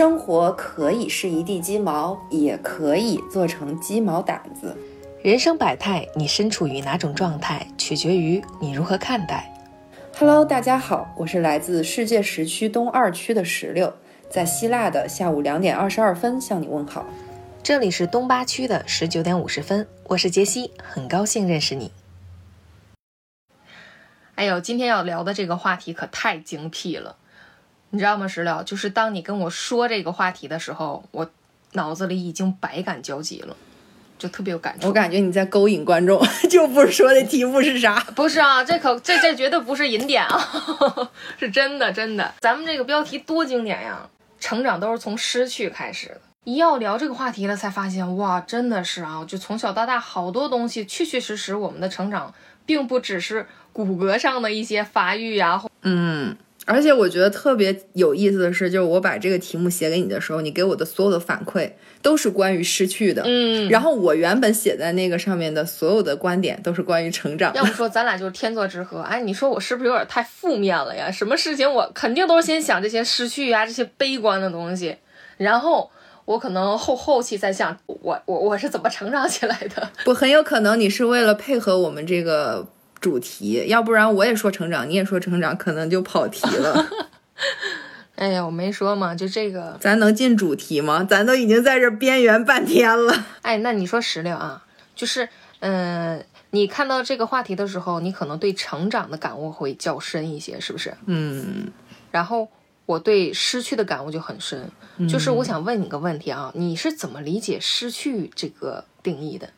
生活可以是一地鸡毛，也可以做成鸡毛掸子。人生百态，你身处于哪种状态，取决于你如何看待。Hello，大家好，我是来自世界时区东二区的石榴，在希腊的下午两点二十二分向你问好。这里是东八区的十九点五十分，我是杰西，很高兴认识你。哎呦，今天要聊的这个话题可太精辟了，你知道吗？石榴，就是当你跟我说这个话题的时候，我脑子里已经百感交集了，就特别有感触。我感觉你在勾引观众，就不是说的题目是啥？不是啊，这可这这绝对不是引点啊，是真的真的。咱们这个标题多经典呀！成长都是从失去开始的。一要聊这个话题了，才发现哇，真的是啊，就从小到大好多东西，确确实实我们的成长并不只是骨骼上的一些发育呀。嗯，而且我觉得特别有意思的是，就是我把这个题目写给你的时候，你给我的所有的反馈都是关于失去的。嗯，然后我原本写在那个上面的所有的观点都是关于成长。要不说咱俩就是天作之合。哎，你说我是不是有点太负面了呀？什么事情我肯定都是先想这些失去呀、这些悲观的东西，然后。我可能后后期再想，我我我是怎么成长起来的？不，很有可能你是为了配合我们这个主题，要不然我也说成长，你也说成长，可能就跑题了。哎呀，我没说嘛，就这个，咱能进主题吗？咱都已经在这边缘半天了。哎，那你说石榴啊，就是嗯、呃，你看到这个话题的时候，你可能对成长的感悟会较深一些，是不是？嗯。然后。我对失去的感悟就很深，就是我想问你个问题啊，你是怎么理解失去这个定义的？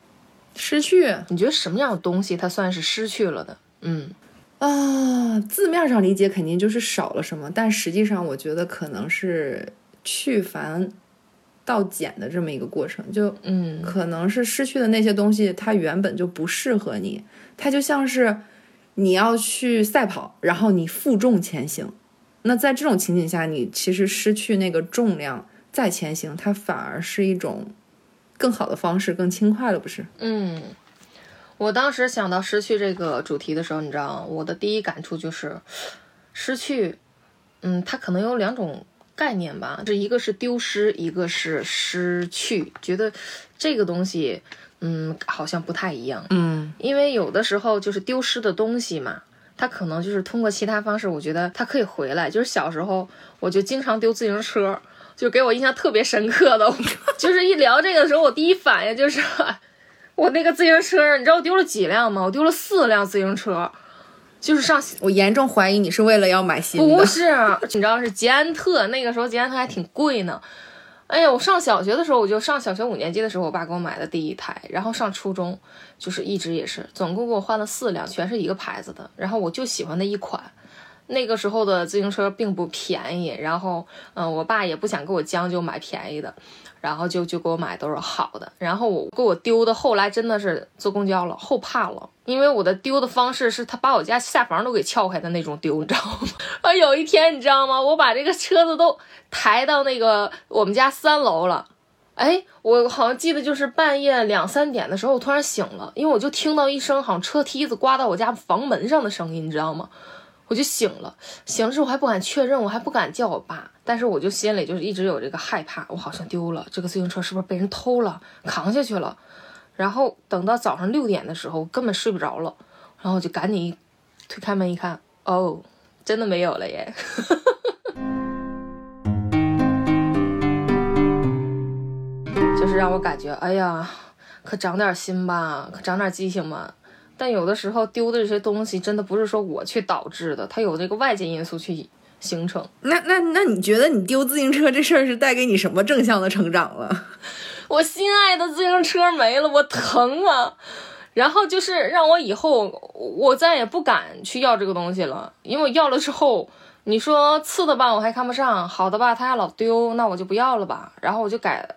失去，你觉得什么样的东西它算是失去了的？嗯。啊，字面上理解肯定就是少了什么，但实际上我觉得可能是去繁到简的这么一个过程，就嗯，可能是失去的那些东西，它原本就不适合你，它就像是你要去赛跑，然后你负重前行。那在这种情景下，你其实失去那个重量再前行，它反而是一种更好的方式，更轻快了，不是？嗯，我当时想到失去这个主题的时候，你知道，我的第一感触就是失去，嗯，它可能有两种概念吧，这一个是丢失，一个是失去，觉得这个东西，嗯，好像不太一样，嗯，因为有的时候就是丢失的东西嘛。它可能就是通过其他方式，我觉得它可以回来。就是小时候，我就经常丢自行车，就给我印象特别深刻的，就是一聊这个的时候，我第一反应就是，我那个自行车，你知道我丢了几辆吗？我丢了四辆自行车，就是上。我严重怀疑你是为了要买新的，不是？你知道是捷安特，那个时候捷安特还挺贵呢。哎呀，我上小学的时候，我就上小学五年级的时候，我爸给我买的第一台，然后上初中就是一直也是，总共给我换了四辆，全是一个牌子的，然后我就喜欢那一款。那个时候的自行车并不便宜，然后嗯、我爸也不想给我将就买便宜的，然后就就给我买都是好的。然后我给我丢的，后来真的是坐公交了，后怕了，因为我的丢的方式是他把我家下房都给撬开的那种丢，你知道吗？啊，有一天你知道吗？我把这个车子都抬到那个我们家三楼了。哎，我好像记得就是半夜两三点的时候，我突然醒了，因为我就听到一声好像车梯子刮到我家房门上的声音，你知道吗？我就醒了，醒了之后我还不敢确认，我还不敢叫我爸，但是我就心里就是一直有这个害怕，我好像丢了这个自行车，是不是被人偷了，扛下去了？然后等到早上六点的时候，根本睡不着了，然后我就赶紧推开门一看，哦，真的没有了耶！就是让我感觉，哎呀，可长点心吧，可长点记性吧。但有的时候丢的这些东西，真的不是说我去导致的，它有这个外界因素去形成。那那那你觉得你丢自行车这事儿是带给你什么正向的成长了？我心爱的自行车没了，我疼啊！然后就是让我以后我再也不敢去要这个东西了，因为我要了之后，你说次的吧我还看不上，好的吧它还老丢，那我就不要了吧。然后我就改，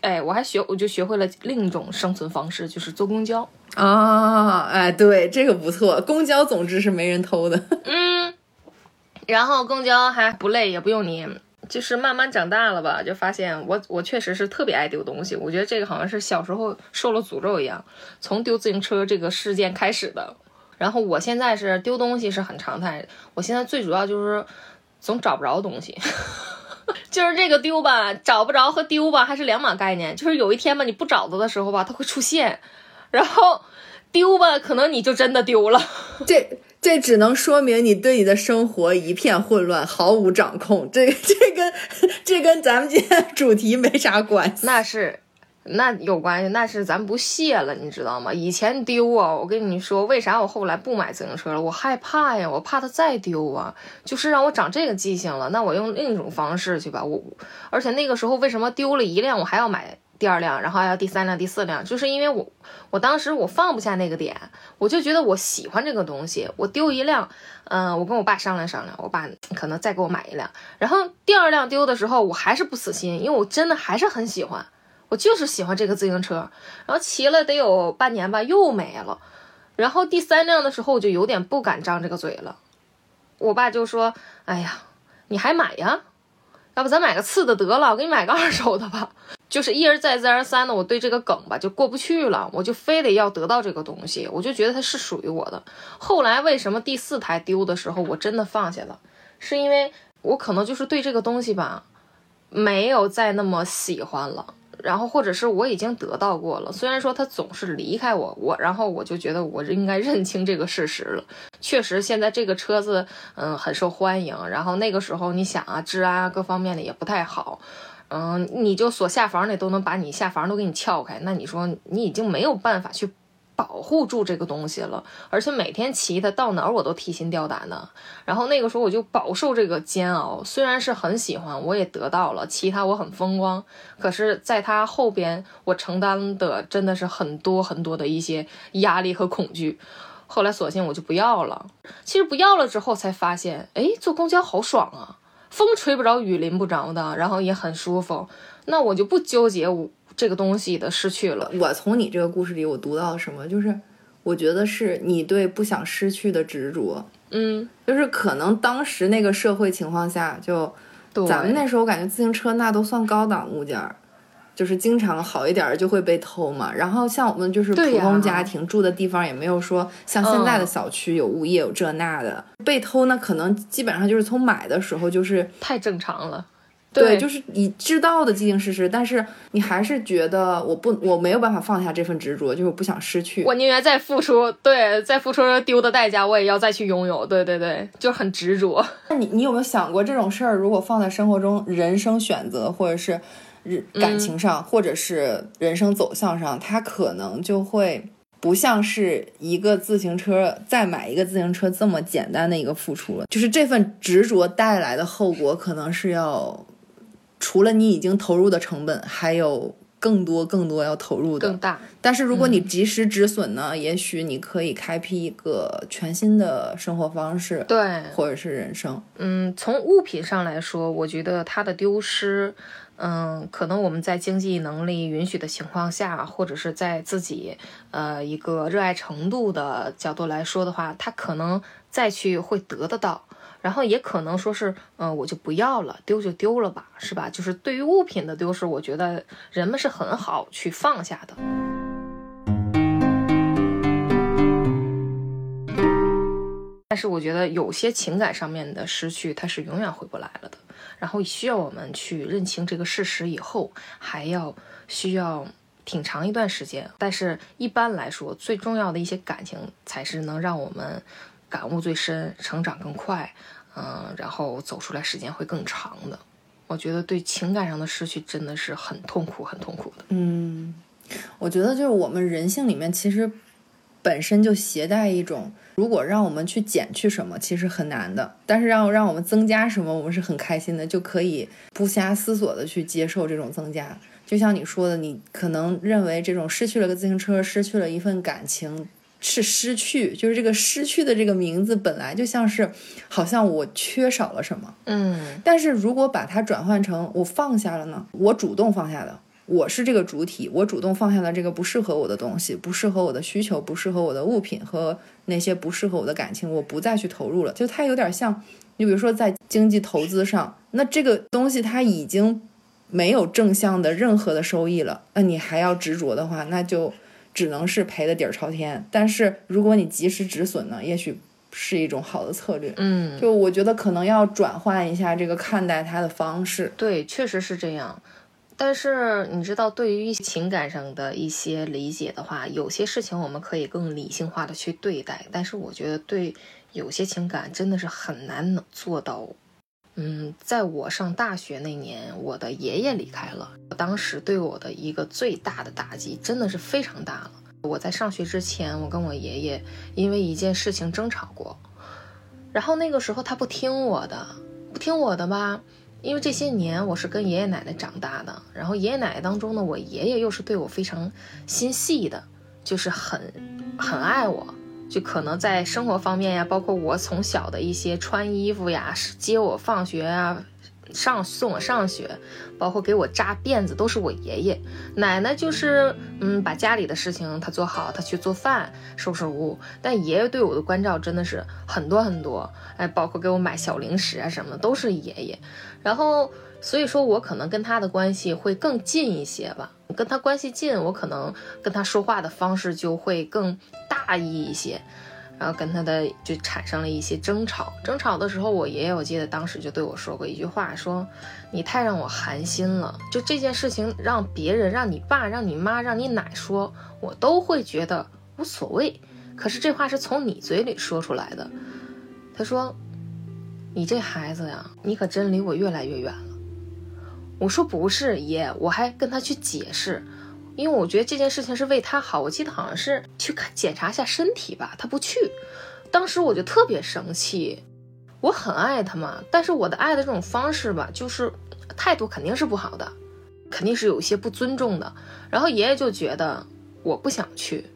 哎，我还学我就学会了另一种生存方式，就是坐公交。啊，哎，对，这个不错。公交总之是没人偷的。嗯，然后公交还不累，也不用你，就是慢慢长大了吧，就发现我我确实是特别爱丢东西。我觉得这个好像是小时候受了诅咒一样，从丢自行车这个事件开始的。然后我现在是丢东西是很常态，我现在最主要就是总找不着东西。就是这个丢吧，找不着和丢吧还是两码概念。就是有一天吧，你不找它的时候吧，它会出现，然后丢吧，可能你就真的丢了。这这只能说明你对你的生活一片混乱，毫无掌控。这这跟这跟咱们今天主题没啥关系。那是。那有关系，那是咱不屑了，你知道吗？以前丢啊，我跟你说，为啥我后来不买自行车了？我害怕呀，我怕它再丢啊，就是让我长这个记性了。那我用另一种方式去吧。我，而且那个时候为什么丢了一辆，我还要买第二辆，然后还要第三辆、第四辆？就是因为我，我当时我放不下那个点，我就觉得我喜欢这个东西。我丢一辆，嗯，我跟我爸商量商量，我爸可能再给我买一辆。然后第二辆丢的时候，我还是不死心，因为我真的还是很喜欢。我就是喜欢这个自行车，然后骑了得有半年吧，又没了。然后第三辆的时候，我就有点不敢张这个嘴了。我爸就说：“哎呀，你还买呀？要不咱买个次的得了，我给你买个二手的吧。”就是一而再，再而三的，我对这个梗吧就过不去了，我就非得要得到这个东西，我就觉得它是属于我的。后来为什么第四台丢的时候，我真的放下了，是因为我可能就是对这个东西吧，没有再那么喜欢了。然后，或者是我已经得到过了，虽然说他总是离开我，我然后我就觉得我应该认清这个事实了。确实，现在这个车子，嗯，很受欢迎。然后那个时候，你想啊，治安啊各方面的也不太好，嗯，你就锁下房的都能把你下房都给你撬开，那你说你已经没有办法去。保护住这个东西了，而且每天骑它到哪儿我都提心吊胆的。然后那个时候我就饱受这个煎熬，虽然是很喜欢，我也得到了，骑它我很风光。可是，在它后边，我承担的真的是很多很多的一些压力和恐惧。后来索性我就不要了。其实不要了之后才发现，哎，坐公交好爽啊，风吹不着，雨淋不着的，然后也很舒服。那我就不纠结我。这个东西的失去了。我从你这个故事里，我读到了什么？就是我觉得是你对不想失去的执着。嗯，就是可能当时那个社会情况下，就咱们那时候我感觉自行车那都算高档物件儿，就是经常好一点就会被偷嘛。然后像我们就是普通家庭住的地方，也没有说像现在的小区有物业有这那的，被偷那可能基本上就是从买的时候就是太正常了。对，就是你知道的既定事实，但是你还是觉得我不，我没有办法放下这份执着，就是我不想失去，我宁愿再付出，对，再付出丢的代价，我也要再去拥有，对对对，就很执着。那你你有没有想过这种事儿，如果放在生活中，人生选择或者是感情上，或者是人生走向上，他可能就会不像是一个自行车再买一个自行车这么简单的一个付出了，就是这份执着带来的后果，可能是要。除了你已经投入的成本，还有更多更多要投入的，更大。但是如果你及时止损呢？也许你可以开辟一个全新的生活方式，对，或者是人生。嗯，从物品上来说，我觉得它的丢失，嗯，可能我们在经济能力允许的情况下，或者是在自己呃一个热爱程度的角度来说的话，他可能再去会得得到。然后也可能说是，嗯，我就不要了，丢就丢了吧，是吧？就是对于物品的丢失，我觉得人们是很好去放下的。但是我觉得有些情感上面的失去，它是永远回不来了的。然后需要我们去认清这个事实以后，还要需要挺长一段时间。但是一般来说，最重要的一些感情，才是能让我们感悟最深，成长更快。嗯，然后走出来时间会更长的。我觉得对情感上的失去真的是很痛苦，很痛苦的。嗯，我觉得就是我们人性里面其实本身就携带一种，如果让我们去减去什么，其实很难的。但是让让我们增加什么，我们是很开心的，就可以不暇思索的去接受这种增加。就像你说的，你可能认为这种失去了个自行车，失去了一份感情。是失去，就是这个失去的这个名字本来就像是，好像我缺少了什么，嗯。但是如果把它转换成我放下了呢？我主动放下的，我是这个主体，我主动放下了这个不适合我的东西，不适合我的需求，不适合我的物品和那些不适合我的感情，我不再去投入了。就它有点像，你比如说在经济投资上，那这个东西它已经没有正向的任何的收益了，那你还要执着的话，那就。只能是赔的底儿朝天，但是如果你及时止损呢，也许是一种好的策略。嗯，就我觉得可能要转换一下这个看待它的方式。对，确实是这样。但是你知道，对于情感上的一些理解的话，有些事情我们可以更理性化的去对待。但是我觉得，对有些情感真的是很难能做到。嗯，在我上大学那年，我的爷爷离开了，当时对我的一个最大的打击，真的是非常大了。我在上学之前，我跟我爷爷因为一件事情争吵过，然后那个时候他不听我的，不听我的吧，因为这些年我是跟爷爷奶奶长大的，然后爷爷奶奶当中呢，我爷爷又是对我非常心细的，就是很很爱我。就可能在生活方面呀，包括我从小的一些穿衣服呀、接我放学啊、上送我上学，包括给我扎辫子，都是我爷爷。奶奶就是嗯，把家里的事情他做好，他去做饭、收拾屋。但爷爷对我的关照真的是很多很多，哎，包括给我买小零食啊什么的，都是爷爷。然后所以说我可能跟他的关系会更近一些吧。跟他关系近，我可能跟他说话的方式就会更大意一些，然后跟他的就产生了一些争吵。争吵的时候，我爷爷我记得当时就对我说过一句话，说你太让我寒心了。就这件事情，让别人、让你爸、让你妈、让你奶说，我都会觉得无所谓。可是这话是从你嘴里说出来的。他说：“你这孩子呀，你可真离我越来越远了。”我说不是爷，我还跟他去解释，因为我觉得这件事情是为他好。我记得好像是去看检查一下身体吧，他不去。当时我就特别生气，我很爱他嘛，但是我的爱的这种方式吧，就是态度肯定是不好的，肯定是有一些不尊重的。然后爷爷就觉得我不想去，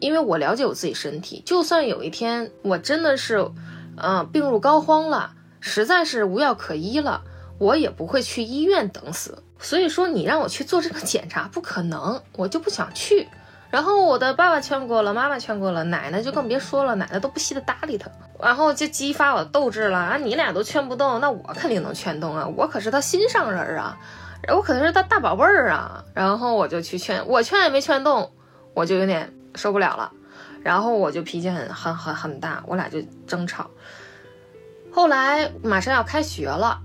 因为我了解我自己身体，就算有一天我真的是，嗯，病入膏肓了，实在是无药可医了。我也不会去医院等死，所以说你让我去做这个检查不可能，我就不想去。然后我的爸爸劝过了，妈妈劝过了，奶奶就更别说了，奶奶都不稀得搭理他。然后就激发我的斗志了啊！你俩都劝不动，那我肯定能劝动啊！我可是他心上人啊，我可是他大宝贝儿啊！然后我就去劝，我劝也没劝动，我就有点受不了了。然后我就脾气很很很很大，我俩就争吵。后来马上要开学了。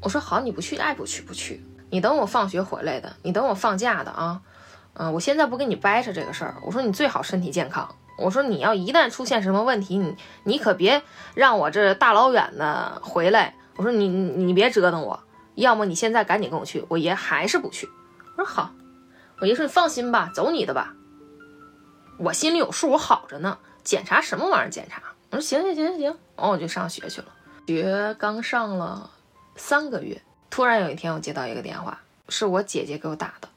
我说好，你不去爱不去不去，你等我放学回来的，你等我放假的啊，嗯，我现在不跟你掰扯这个事儿。我说你最好身体健康。我说你要一旦出现什么问题，你你可别让我这大老远的回来。我说你你别折腾我，要么你现在赶紧跟我去。我爷还是不去。我说好，我爷说你放心吧，走你的吧，我心里有数，我好着呢。检查什么玩意儿？检查？我说行行行行行，完我就上学去了。学刚上了。三个月，突然有一天，我接到一个电话，是我姐姐给我打的。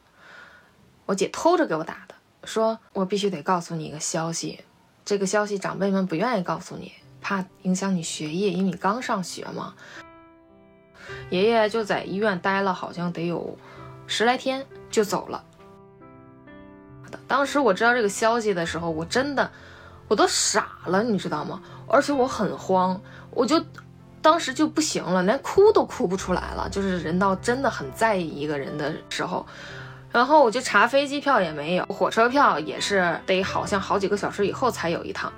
我姐偷着给我打的，说我必须得告诉你一个消息，这个消息长辈们不愿意告诉你，怕影响你学业，因为你刚上学嘛。爷爷就在医院待了，好像得有十来天就走了。当时我知道这个消息的时候，我真的我都傻了，你知道吗？而且我很慌，我就。当时就不行了，连哭都哭不出来了。就是人到真的很在意一个人的时候，然后我就查飞机票也没有，火车票也是得好像好几个小时以后才有一趟。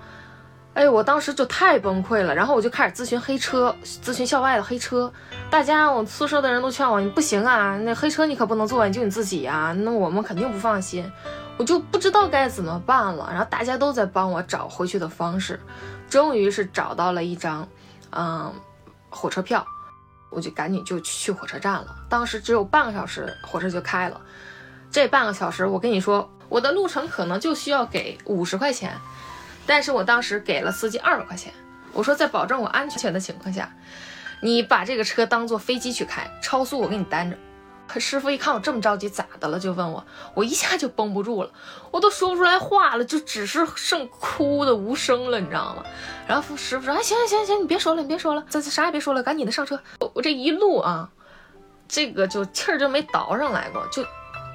哎，我当时就太崩溃了，然后我就开始咨询黑车，咨询校外的黑车。大家，我宿舍的人都劝我，你不行啊，那黑车你可不能坐，你就你自己啊，那我们肯定不放心。我就不知道该怎么办了，然后大家都在帮我找回去的方式，终于是找到了一张，嗯。火车票，我就赶紧就去火车站了。当时只有半个小时，火车就开了。这半个小时，我跟你说，我的路程可能就需要给五十块钱，但是我当时给了司机二百块钱。我说，在保证我安全的情况下，你把这个车当做飞机去开，超速我给你担着。可师傅一看我这么着急，咋的了？就问我，我一下就绷不住了，我都说不出来话了，就只是剩哭的无声了，你知道吗？然后师傅说：“哎，行行行行，你别说了，你别说了，这啥也别说了，赶紧的上车。”我我这一路啊，这个就气儿就没倒上来过，就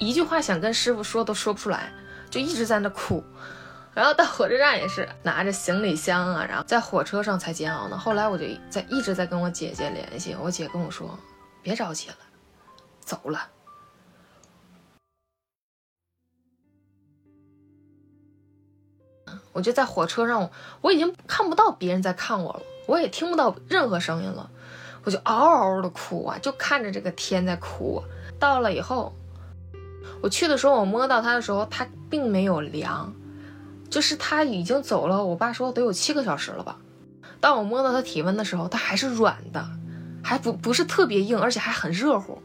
一句话想跟师傅说都说不出来，就一直在那哭。然后到火车站也是拿着行李箱啊，然后在火车上才煎熬呢。后来我就在一直在跟我姐姐联系，我姐跟我说：“别着急了。”走了。我就在火车上，我已经看不到别人在看我了，我也听不到任何声音了，我就嗷嗷的哭啊，就看着这个天在哭。到了以后，我去的时候，我摸到他的时候，他并没有凉，就是他已经走了。我爸说得有七个小时了吧。当我摸到他体温的时候，他还是软的，还不不是特别硬，而且还很热乎。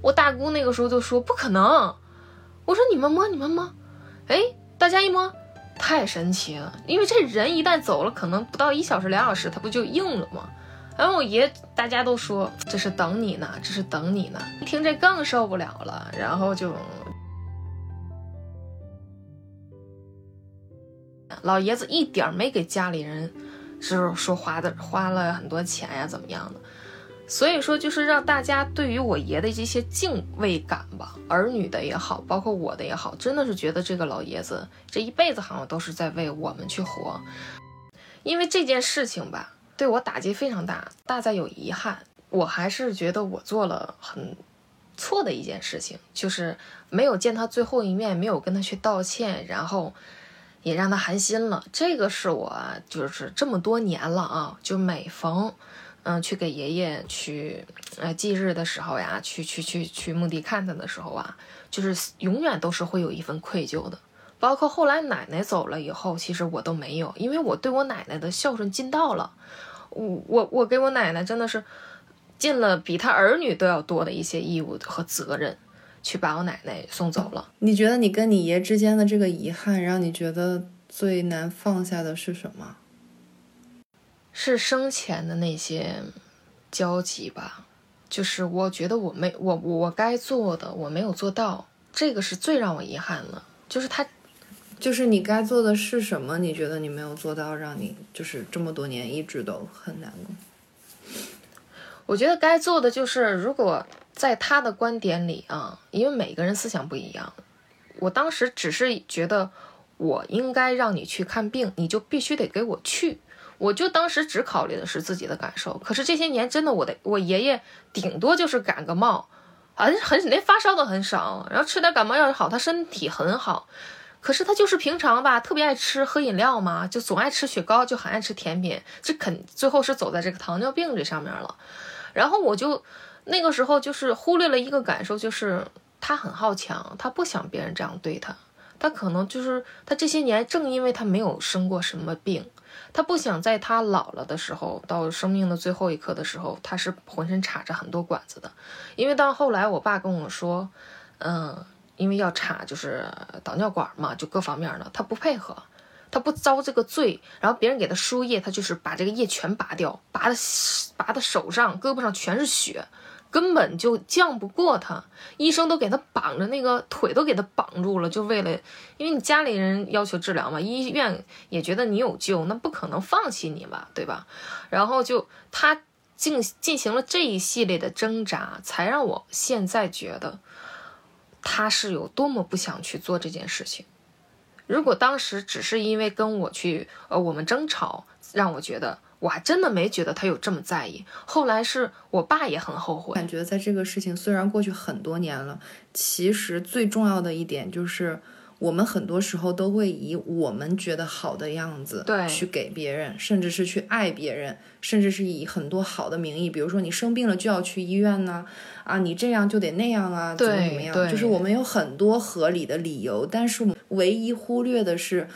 我大姑那个时候就说不可能，我说你们摸你们摸，哎，大家一摸，太神奇了，因为这人一旦走了，可能不到一小时两小时，它不就硬了吗？然后我爷大家都说这是等你呢，这是等你呢，一听这更受不了了，然后就老爷子一点没给家里人。就是说花的花了很多钱呀，怎么样的？所以说就是让大家对于我爷的这些敬畏感吧，儿女的也好，包括我的也好，真的是觉得这个老爷子这一辈子好像都是在为我们去活。因为这件事情吧，对我打击非常大，大在有遗憾。我还是觉得我做了很错的一件事情，就是没有见他最后一面，没有跟他去道歉，然后。也让他寒心了，这个是我就是这么多年了啊，就每逢，嗯，去给爷爷去，呃，忌日的时候呀，去去去去墓地看他的时候啊，就是永远都是会有一份愧疚的。包括后来奶奶走了以后，其实我都没有，因为我对我奶奶的孝顺尽到了，我我我给我奶奶真的是尽了比他儿女都要多的一些义务和责任。去把我奶奶送走了。你觉得你跟你爷之间的这个遗憾，让你觉得最难放下的是什么？是生前的那些交集吧。就是我觉得我没我我该做的我没有做到，这个是最让我遗憾的。就是他，就是你该做的是什么？你觉得你没有做到，让你就是这么多年一直都很难过。我觉得该做的就是，如果。在他的观点里啊，因为每个人思想不一样，我当时只是觉得我应该让你去看病，你就必须得给我去。我就当时只考虑的是自己的感受。可是这些年真的，我的我爷爷顶多就是感个冒，很很连发烧都很少，然后吃点感冒药就好，他身体很好。可是他就是平常吧，特别爱吃喝饮料嘛，就总爱吃雪糕，就很爱吃甜品，这肯最后是走在这个糖尿病这上面了。然后我就。那个时候就是忽略了一个感受，就是他很好强，他不想别人这样对他。他可能就是他这些年正因为他没有生过什么病，他不想在他老了的时候，到生命的最后一刻的时候，他是浑身插着很多管子的。因为到后来我爸跟我说，嗯，因为要插就是导尿管嘛，就各方面的，他不配合，他不遭这个罪。然后别人给他输液，他就是把这个液全拔掉，拔的拔的手上、胳膊上全是血。根本就降不过他，医生都给他绑着那个腿都给他绑住了，就为了，因为你家里人要求治疗嘛，医院也觉得你有救，那不可能放弃你吧，对吧？然后就他进进行了这一系列的挣扎，才让我现在觉得他是有多么不想去做这件事情。如果当时只是因为跟我去呃我们争吵，让我觉得。我还真的没觉得他有这么在意。后来是我爸也很后悔，感觉在这个事情虽然过去很多年了，其实最重要的一点就是，我们很多时候都会以我们觉得好的样子对去给别人，甚至是去爱别人，甚至是以很多好的名义，比如说你生病了就要去医院呢，啊，你这样就得那样啊，怎么怎么样，就是我们有很多合理的理由，但是唯一忽略的是。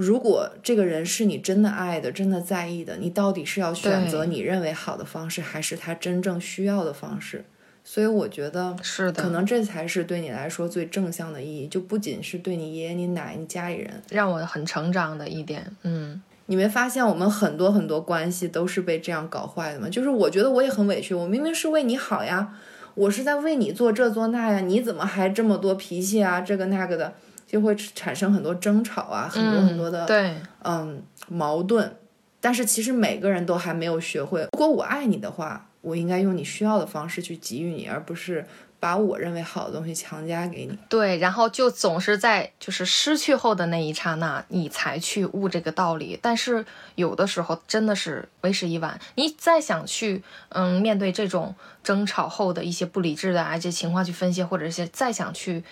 如果这个人是你真的爱的、真的在意的，你到底是要选择你认为好的方式，还是他真正需要的方式？所以我觉得是的，可能这才是对你来说最正向的意义，就不仅是对你爷爷、你奶、你家里人，让我很成长的一点。嗯，你没发现我们很多很多关系都是被这样搞坏的吗？就是我觉得我也很委屈，我明明是为你好呀，我是在为你做这做那呀，你怎么还这么多脾气啊？这个那个的。就会产生很多争吵啊，很多很多的对，嗯，矛盾。但是其实每个人都还没有学会，如果我爱你的话，我应该用你需要的方式去给予你，而不是把我认为好的东西强加给你。对，然后就总是在就是失去后的那一刹那，你才去悟这个道理。但是有的时候真的是为时已晚。你再想去嗯面对这种争吵后的一些不理智的啊这些情况去分析，或者是再想去。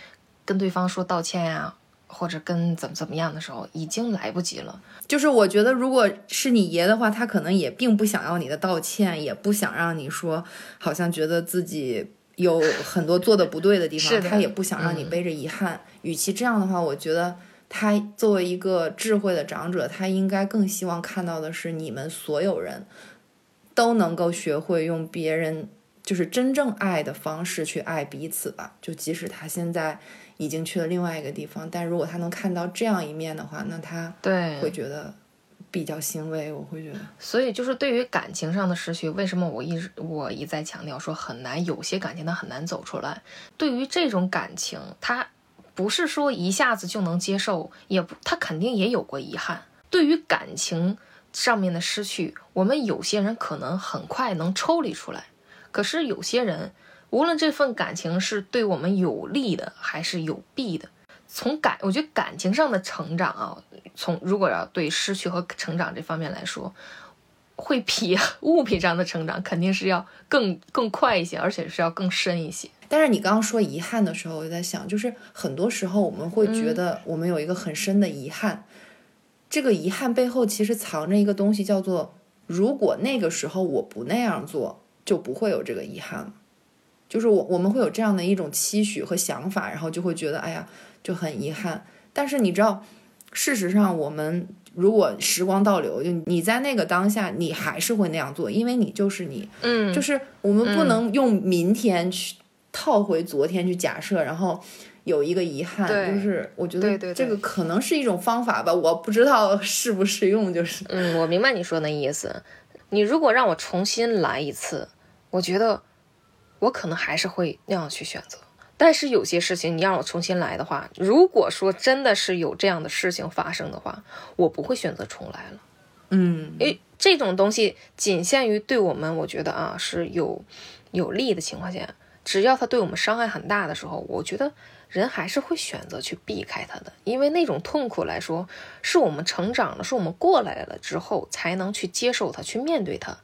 跟对方说道歉呀，或者跟怎么怎么样的时候，已经来不及了。就是我觉得，如果是你爷的话，他可能也并不想要你的道歉，也不想让你说，好像觉得自己有很多做的不对的地方，他也不想让你背着遗憾。与其这样的话，我觉得他作为一个智慧的长者，他应该更希望看到的是你们所有人都能够学会用别人就是真正爱的方式去爱彼此吧。就即使他现在。已经去了另外一个地方，但如果他能看到这样一面的话，那他对会觉得比较欣慰。我会觉得，所以就是对于感情上的失去，为什么我一直我一再强调说很难，有些感情它很难走出来。对于这种感情，他不是说一下子就能接受，也不他肯定也有过遗憾。对于感情上面的失去，我们有些人可能很快能抽离出来，可是有些人。无论这份感情是对我们有利的还是有弊的，从感，我觉得感情上的成长啊，从如果要对失去和成长这方面来说，会比物品上的成长肯定是要更更快一些，而且是要更深一些。但是你刚刚说遗憾的时候，我就在想，就是很多时候我们会觉得我们有一个很深的遗憾，这个遗憾背后其实藏着一个东西，叫做如果那个时候我不那样做，就不会有这个遗憾了。就是我我们会有这样的一种期许和想法，然后就会觉得哎呀就很遗憾。但是你知道，事实上我们如果时光倒流，就你在那个当下，你还是会那样做，因为你就是你。嗯，就是我们不能用明天去套回昨天去假设，然后有一个遗憾。就是我觉得这个可能是一种方法吧，我不知道 适不适用。就是嗯，我明白你说那意思。你如果让我重新来一次，我觉得。我可能还是会那样去选择，但是有些事情你让我重新来的话，如果说真的是有这样的事情发生的话，我不会选择重来了。嗯，因为这种东西仅限于对我们，我觉得啊是有有利的情况下，只要他对我们伤害很大的时候，我觉得人还是会选择去避开他的，因为那种痛苦来说，是我们成长了，是我们过来了之后才能去接受它，去面对它，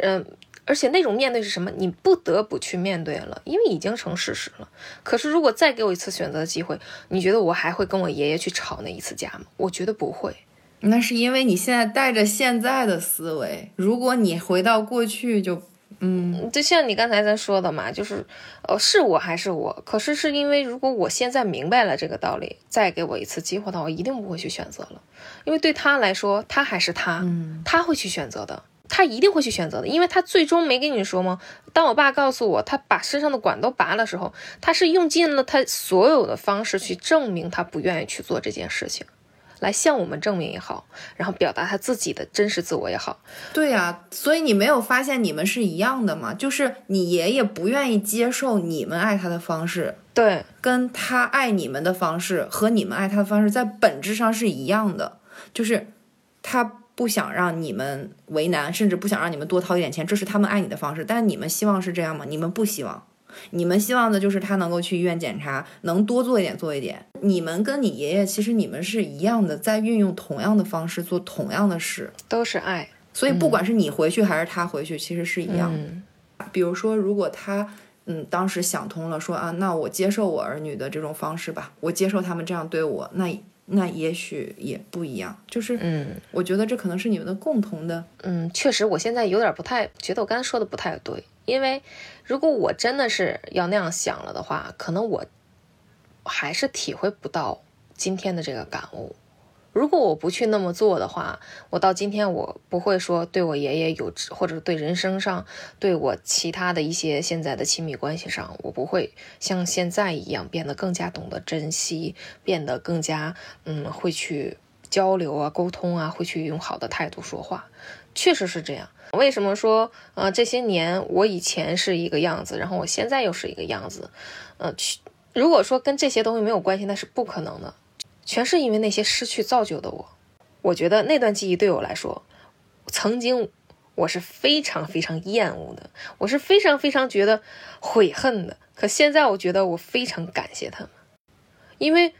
嗯。而且那种面对是什么？你不得不去面对了，因为已经成事实了。可是如果再给我一次选择的机会，你觉得我还会跟我爷爷去吵那一次架吗？我觉得不会。那是因为你现在带着现在的思维。如果你回到过去，就嗯，就像你刚才咱说的嘛，就是呃，是我还是我？可是是因为如果我现在明白了这个道理，再给我一次机会的话，我一定不会去选择了。因为对他来说，他还是他，他会去选择的。他一定会去选择的，因为他最终没跟你说吗？当我爸告诉我他把身上的管都拔的时候，他是用尽了他所有的方式去证明他不愿意去做这件事情，来向我们证明也好，然后表达他自己的真实自我也好。对呀，所以你没有发现你们是一样的吗？就是你爷爷不愿意接受你们爱他的方式，对，跟他爱你们的方式和你们爱他的方式在本质上是一样的，就是他。不想让你们为难，甚至不想让你们多掏一点钱，这是他们爱你的方式。但你们希望是这样吗？你们不希望，你们希望的就是他能够去医院检查，能多做一点做一点。你们跟你爷爷其实你们是一样的，在运用同样的方式做同样的事，都是爱。所以不管是你回去还是他回去，其实是一样的。比如说，如果他嗯当时想通了，说啊，那我接受我儿女的这种方式吧，我接受他们这样对我，那。那也许也不一样，就是，嗯，我觉得这可能是你们的共同的，嗯，确实，我现在有点不太觉得我刚才说的不太对，因为如果我真的是要那样想了的话，可能我还是体会不到今天的这个感悟。如果我不去那么做的话，我到今天我不会说对我爷爷有，或者对人生上，对我其他的一些现在的亲密关系上，我不会像现在一样变得更加懂得珍惜，变得更加嗯会去交流啊、沟通啊，会去用好的态度说话，确实是这样。为什么说呃这些年我以前是一个样子，然后我现在又是一个样子？呃，去如果说跟这些东西没有关系，那是不可能的。全是因为那些失去造就的我，我觉得那段记忆对我来说，曾经我是非常非常厌恶的，我是非常非常觉得悔恨的。可现在我觉得我非常感谢他们，因为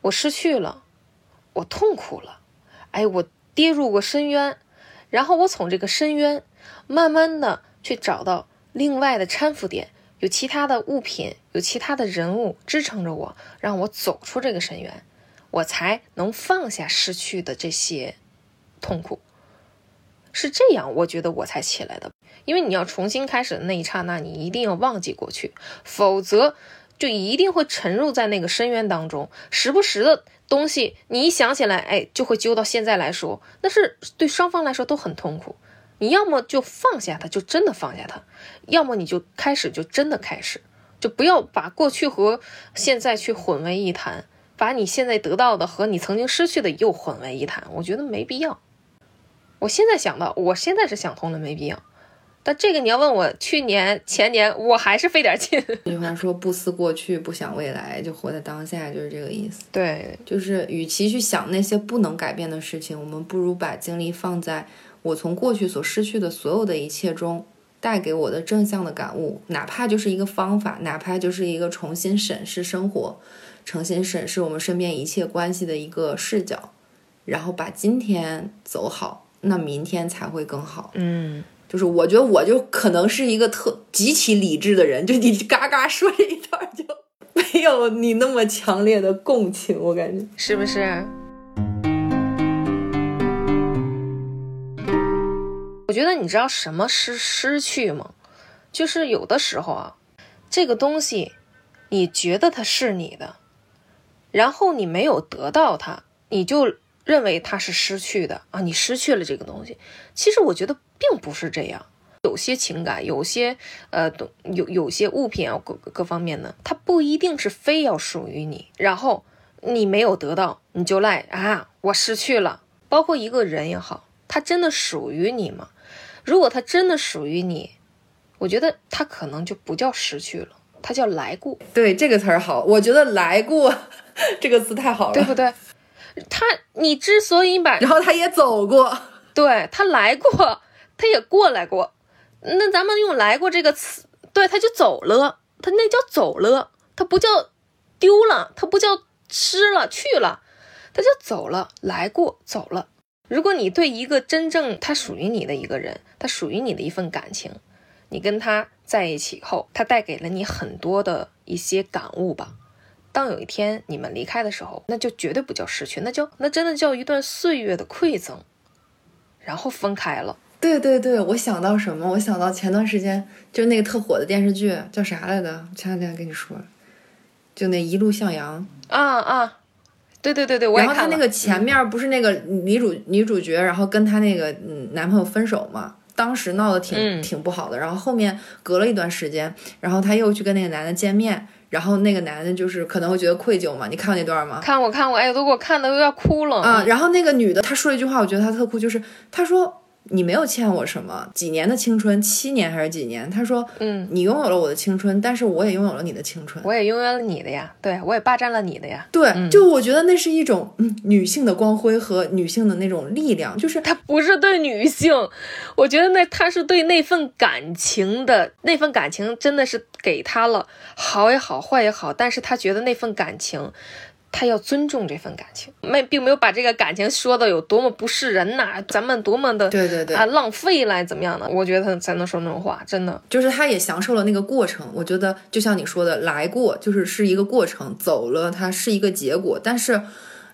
我失去了，我痛苦了，哎，我跌入过深渊，然后我从这个深渊慢慢的去找到另外的搀扶点，有其他的物品，有其他的人物支撑着我，让我走出这个深渊。我才能放下失去的这些痛苦。是这样，我觉得我才起来的。因为你要重新开始的那一刹那，你一定要忘记过去，否则就一定会沉入在那个深渊当中。时不时的东西，你一想起来，哎，就会揪到现在来说，那是对双方来说都很痛苦。你要么就放下它，就真的放下它；要么你就开始，就真的开始，就不要把过去和现在去混为一谈，把你现在得到的和你曾经失去的又混为一谈。我觉得没必要。我现在想到，我现在是想通了，没必要。但这个你要问我，去年、前年，我还是费点劲。这句话说“不思过去，不想未来”，就活在当下，就是这个意思。对，就是与其去想那些不能改变的事情，我们不如把精力放在我从过去所失去的所有的一切中带给我的正向的感悟，哪怕就是一个方法，哪怕就是一个重新审视生活、重新审视我们身边一切关系的一个视角，然后把今天走好，那明天才会更好。嗯。就是我觉得我就可能是一个特极其理智的人，就你 嘎嘎说这一段就 没有你那么强烈的共情，我感觉是不是？我觉得你知道什么是失去吗？就是有的时候啊，这个东西你觉得它是你的，然后你没有得到它，你就。认为它是失去的啊，你失去了这个东西。其实我觉得并不是这样，有些情感，有些呃，有有些物品啊，各各方面呢，它不一定是非要属于你。然后你没有得到，你就赖啊，我失去了。包括一个人也好，他真的属于你吗？如果他真的属于你，我觉得他可能就不叫失去了，他叫来过。对这个词儿好，我觉得来过 这个词太好了，对不对？他，你之所以把，然后他也走过，对他来过，他也过来过，那咱们用“来过”这个词，对，他就走了，他那叫走了，他不叫丢了，他不叫失了去了，他就走了，来过走了。如果你对一个真正他属于你的一个人，他属于你的一份感情，你跟他在一起后，他带给了你很多的一些感悟吧。当有一天你们离开的时候，那就绝对不叫失去，那叫那真的叫一段岁月的馈赠，然后分开了。对对对，我想到什么？我想到前段时间就那个特火的电视剧叫啥来着？前两天跟你说，就那一路向阳啊啊，对对对对，然后他那个前面不是那个女主女主角，然后跟她那个嗯男朋友分手嘛，当时闹得挺挺不好的，然后后面隔了一段时间，然后她又去跟那个男的见面。然后那个男的就是可能会觉得愧疚嘛，你看过那段吗？看我看我，哎，都给我看的都要哭了啊！然后那个女的她说一句话，我觉得她特酷，就是她说。你没有欠我什么，几年的青春，七年还是几年？他说，嗯，你拥有了我的青春，但是我也拥有了你的青春，我也拥有了你的呀，对，我也霸占了你的呀，对，就我觉得那是一种嗯女性的光辉和女性的那种力量，就是他不是对女性，我觉得那他是对那份感情的那份感情真的是给他了，好也好，坏也好，但是他觉得那份感情。他要尊重这份感情，没并没有把这个感情说的有多么不是人呐，咱们多么的对对对啊浪费了怎么样的？我觉得他才能说那种话，真的就是他也享受了那个过程。我觉得就像你说的，来过就是是一个过程，走了它是一个结果。但是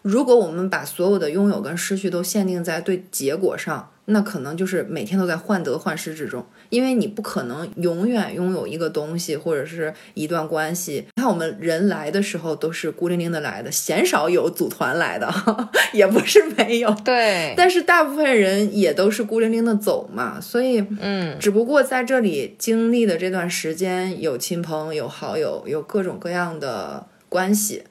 如果我们把所有的拥有跟失去都限定在对结果上。那可能就是每天都在患得患失之中，因为你不可能永远拥有一个东西或者是一段关系。你看我们人来的时候都是孤零零的来的，鲜少有组团来的，也不是没有。对，但是大部分人也都是孤零零的走嘛，所以，嗯，只不过在这里经历的这段时间，有亲朋，有好友，有各种各样的关系。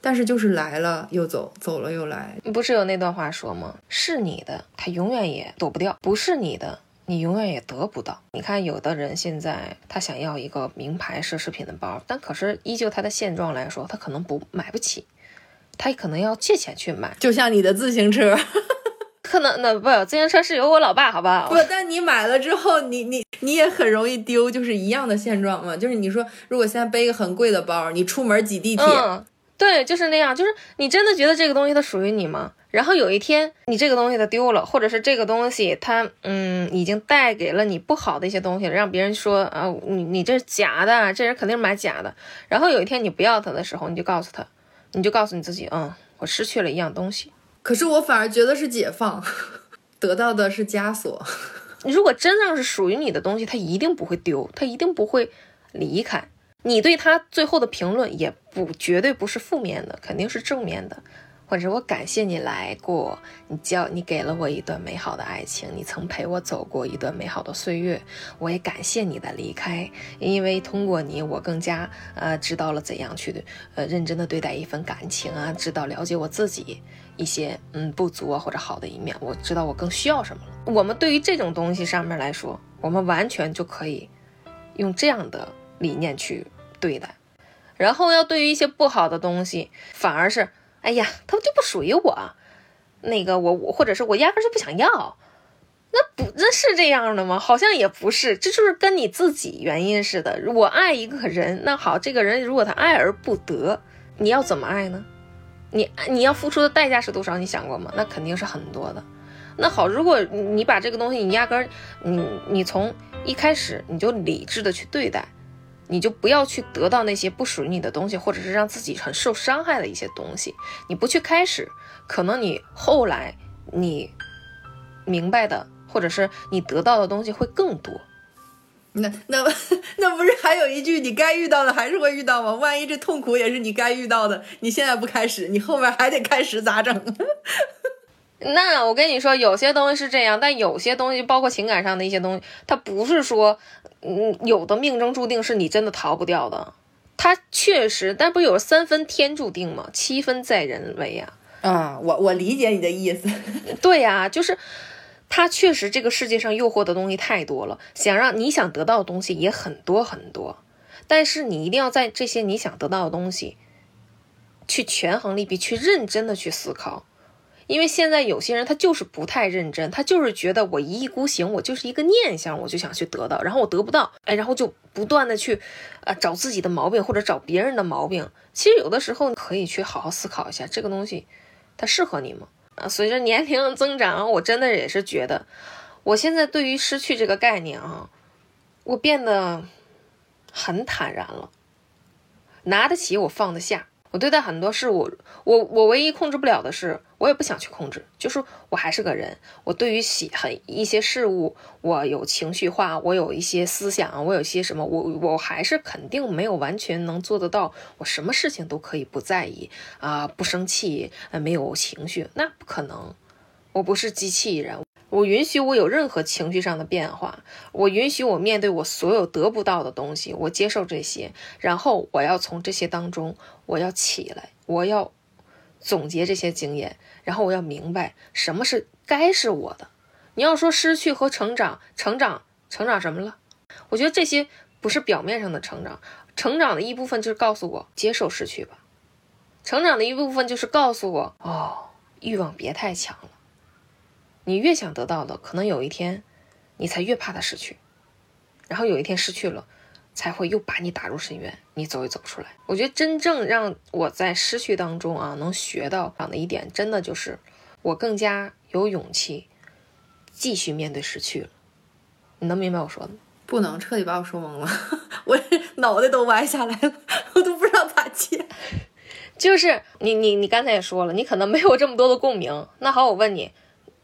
但是就是来了又走，走了又来，不是有那段话说吗？是你的，他永远也躲不掉；不是你的，你永远也得不到。你看，有的人现在他想要一个名牌奢侈品的包，但可是依旧他的现状来说，他可能不买不起，他可能要借钱去买。就像你的自行车，可能那不，自行车是由我老爸，好吧？不，但你买了之后，你你你也很容易丢，就是一样的现状嘛。就是你说，如果现在背一个很贵的包，你出门挤地铁。对，就是那样。就是你真的觉得这个东西它属于你吗？然后有一天你这个东西它丢了，或者是这个东西它嗯已经带给了你不好的一些东西，让别人说啊你你这是假的，这人肯定是买假的。然后有一天你不要它的时候，你就告诉他，你就告诉你自己，嗯，我失去了一样东西。可是我反而觉得是解放，得到的是枷锁。如果真正是属于你的东西，它一定不会丢，它一定不会离开。你对它最后的评论也不绝对不是负面的，肯定是正面的。或者我感谢你来过，你教你给了我一段美好的爱情，你曾陪我走过一段美好的岁月。我也感谢你的离开，因为通过你，我更加呃知道了怎样去呃认真的对待一份感情啊，知道了解我自己一些嗯不足啊或者好的一面，我知道我更需要什么了。我们对于这种东西上面来说，我们完全就可以用这样的理念去对待。然后要对于一些不好的东西，反而是。哎呀，它就不属于我，那个我我或者是我压根就不想要，那不那是这样的吗？好像也不是，这就是跟你自己原因似的。我爱一个人，那好，这个人如果他爱而不得，你要怎么爱呢？你你要付出的代价是多少？你想过吗？那肯定是很多的。那好，如果你把这个东西，你压根儿你你从一开始你就理智的去对待。你就不要去得到那些不属于你的东西，或者是让自己很受伤害的一些东西。你不去开始，可能你后来你明白的，或者是你得到的东西会更多。那 那那不是还有一句，你该遇到的还是会遇到吗？万一这痛苦也是你该遇到的，你现在不开始，你后面还得开始咋整？那我跟你说，有些东西是这样，但有些东西，包括情感上的一些东西，它不是说。嗯，有的命中注定是你真的逃不掉的，他确实，但不有三分天注定吗？七分在人为呀。啊，我我理解你的意思。对呀，就是他确实这个世界上诱惑的东西太多了，想让你想得到的东西也很多很多，但是你一定要在这些你想得到的东西去权衡利弊，去认真的去思考。因为现在有些人他就是不太认真，他就是觉得我一意孤行，我就是一个念想，我就想去得到，然后我得不到，哎，然后就不断的去，呃，找自己的毛病或者找别人的毛病。其实有的时候可以去好好思考一下，这个东西它适合你吗？啊，随着年龄增长，我真的也是觉得，我现在对于失去这个概念啊，我变得很坦然了，拿得起我放得下。我对待很多事物，我我唯一控制不了的是，我也不想去控制，就是我还是个人。我对于喜很一些事物，我有情绪化，我有一些思想，我有一些什么，我我还是肯定没有完全能做得到，我什么事情都可以不在意啊，不生气，没有情绪，那不可能。我不是机器人。我允许我有任何情绪上的变化，我允许我面对我所有得不到的东西，我接受这些，然后我要从这些当中，我要起来，我要总结这些经验，然后我要明白什么是该是我的。你要说失去和成长，成长，成长什么了？我觉得这些不是表面上的成长，成长的一部分就是告诉我接受失去吧，成长的一部分就是告诉我，哦，欲望别太强了。你越想得到的，可能有一天，你才越怕它失去，然后有一天失去了，才会又把你打入深渊，你走也走不出来。我觉得真正让我在失去当中啊，能学到的一点，真的就是我更加有勇气继续面对失去了。你能明白我说的吗？不能，彻底把我说懵了，我脑袋都歪下来了，我都不知道咋接。就是你你你刚才也说了，你可能没有这么多的共鸣。那好，我问你。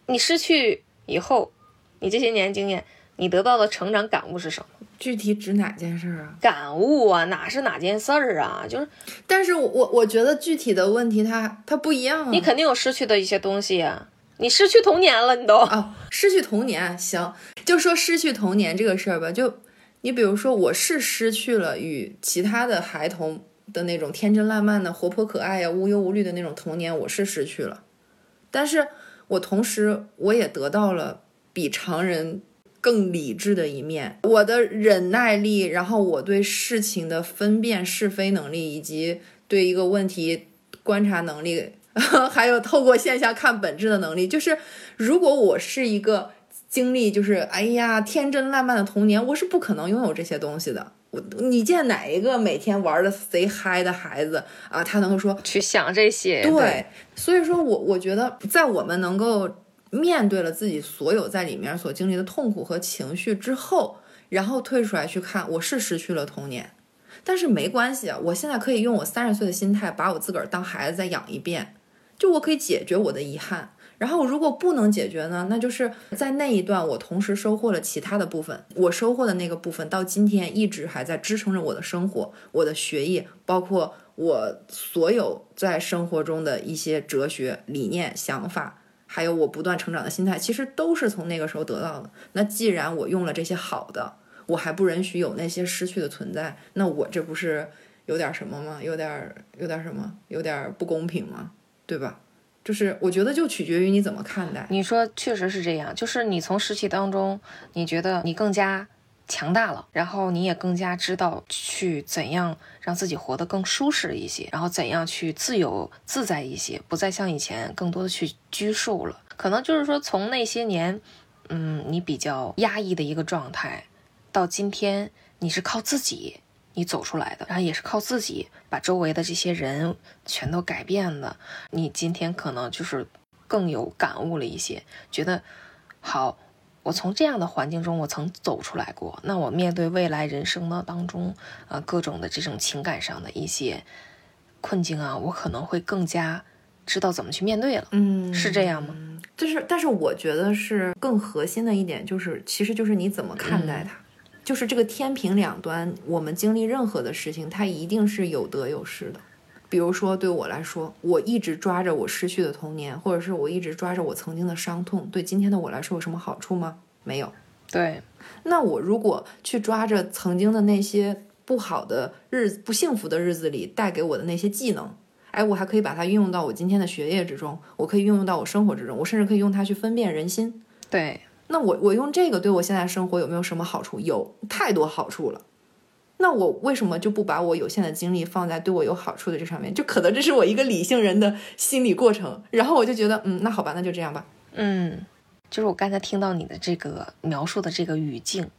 你失去以后，你这些年经验，你得到的成长感悟是什么？具体指哪件事啊？感悟啊，哪是哪件事儿啊？就是，但是我我觉得具体的问题它它不一样。啊你肯定有失去的一些东西呀，你失去童年了，你都哦，失去童年行，就说失去童年这个事儿吧。就你比如说，我是失去了与其他的孩童的那种天真烂漫的、活泼可爱呀、无忧无虑的那种童年，我是失去了，但是。我同时，我也得到了比常人更理智的一面。我的忍耐力，然后我对事情的分辨是非能力，以及对一个问题观察能力，还有透过现象看本质的能力，就是如果我是一个经历就是哎呀天真烂漫的童年，我是不可能拥有这些东西的。我你见哪一个每天玩的贼嗨的孩子啊？他能说去想这些？对，所以说我我觉得，在我们能够面对了自己所有在里面所经历的痛苦和情绪之后，然后退出来去看，我是失去了童年，但是没关系啊，我现在可以用我三十岁的心态，把我自个儿当孩子再养一遍，就我可以解决我的遗憾。然后如果不能解决呢，那就是在那一段我同时收获了其他的部分，我收获的那个部分到今天一直还在支撑着我的生活、我的学业，包括我所有在生活中的一些哲学理念、想法，还有我不断成长的心态，其实都是从那个时候得到的。那既然我用了这些好的，我还不允许有那些失去的存在，那我这不是有点什么吗？有点有点什么？有点不公平吗？对吧？就是我觉得就取决于你怎么看待。你说确实是这样，就是你从失去当中，你觉得你更加强大了，然后你也更加知道去怎样让自己活得更舒适一些，然后怎样去自由自在一些，不再像以前更多的去拘束了。可能就是说从那些年，嗯，你比较压抑的一个状态，到今天你是靠自己。你走出来的，然后也是靠自己把周围的这些人全都改变的。你今天可能就是更有感悟了一些，觉得好，我从这样的环境中我曾走出来过。那我面对未来人生的当中，呃，各种的这种情感上的一些困境啊，我可能会更加知道怎么去面对了。嗯，是这样吗？就是，但是我觉得是更核心的一点，就是其实就是你怎么看待它。就是这个天平两端，我们经历任何的事情，它一定是有得有失的。比如说，对我来说，我一直抓着我失去的童年，或者是我一直抓着我曾经的伤痛，对今天的我来说有什么好处吗？没有。对。那我如果去抓着曾经的那些不好的日子、不幸福的日子里带给我的那些技能，哎，我还可以把它运用到我今天的学业之中，我可以运用到我生活之中，我甚至可以用它去分辨人心。对。那我我用这个对我现在生活有没有什么好处？有太多好处了。那我为什么就不把我有限的精力放在对我有好处的这上面？就可能这是我一个理性人的心理过程。然后我就觉得，嗯，那好吧，那就这样吧。嗯，就是我刚才听到你的这个描述的这个语境，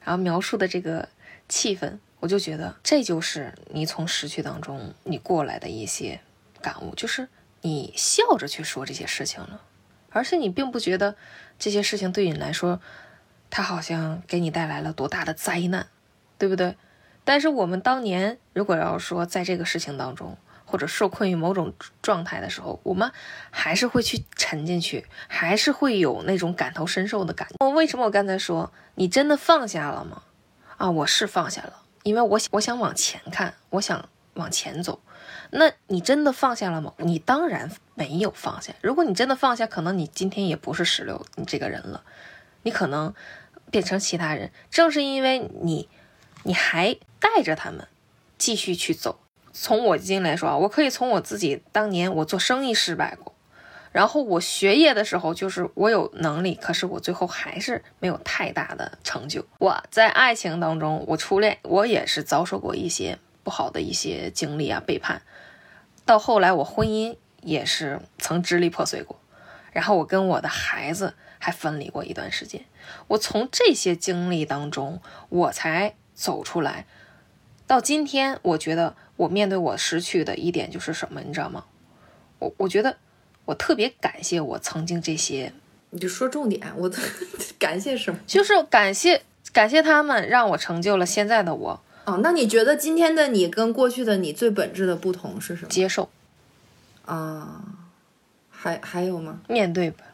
然后描述的这个气氛，我就觉得这就是你从失去当中你过来的一些感悟，就是你笑着去说这些事情了。而且你并不觉得这些事情对你来说，它好像给你带来了多大的灾难，对不对？但是我们当年如果要说在这个事情当中，或者受困于某种状态的时候，我们还是会去沉进去，还是会有那种感同身受的感觉。为什么我刚才说你真的放下了吗？啊，我是放下了，因为我想我想往前看，我想往前走。那你真的放下了吗？你当然没有放下。如果你真的放下，可能你今天也不是石榴你这个人了，你可能变成其他人。正是因为你，你还带着他们继续去走。从我经历来说啊，我可以从我自己当年我做生意失败过，然后我学业的时候就是我有能力，可是我最后还是没有太大的成就。我在爱情当中，我初恋我也是遭受过一些不好的一些经历啊，背叛。到后来，我婚姻也是曾支离破碎过，然后我跟我的孩子还分离过一段时间。我从这些经历当中，我才走出来。到今天，我觉得我面对我失去的一点就是什么，你知道吗？我我觉得我特别感谢我曾经这些。你就说重点，我 感谢什么？就是感谢感谢他们，让我成就了现在的我。哦，那你觉得今天的你跟过去的你最本质的不同是什么？接受。啊，还还有吗？面对吧，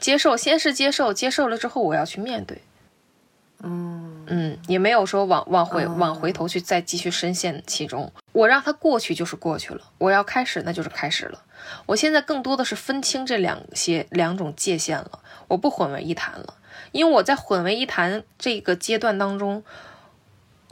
接受，先是接受，接受了之后我要去面对。嗯嗯，也没有说往往回往回头去再继续深陷其中。我让它过去就是过去了，我要开始那就是开始了。我现在更多的是分清这两些两种界限了，我不混为一谈了，因为我在混为一谈这个阶段当中。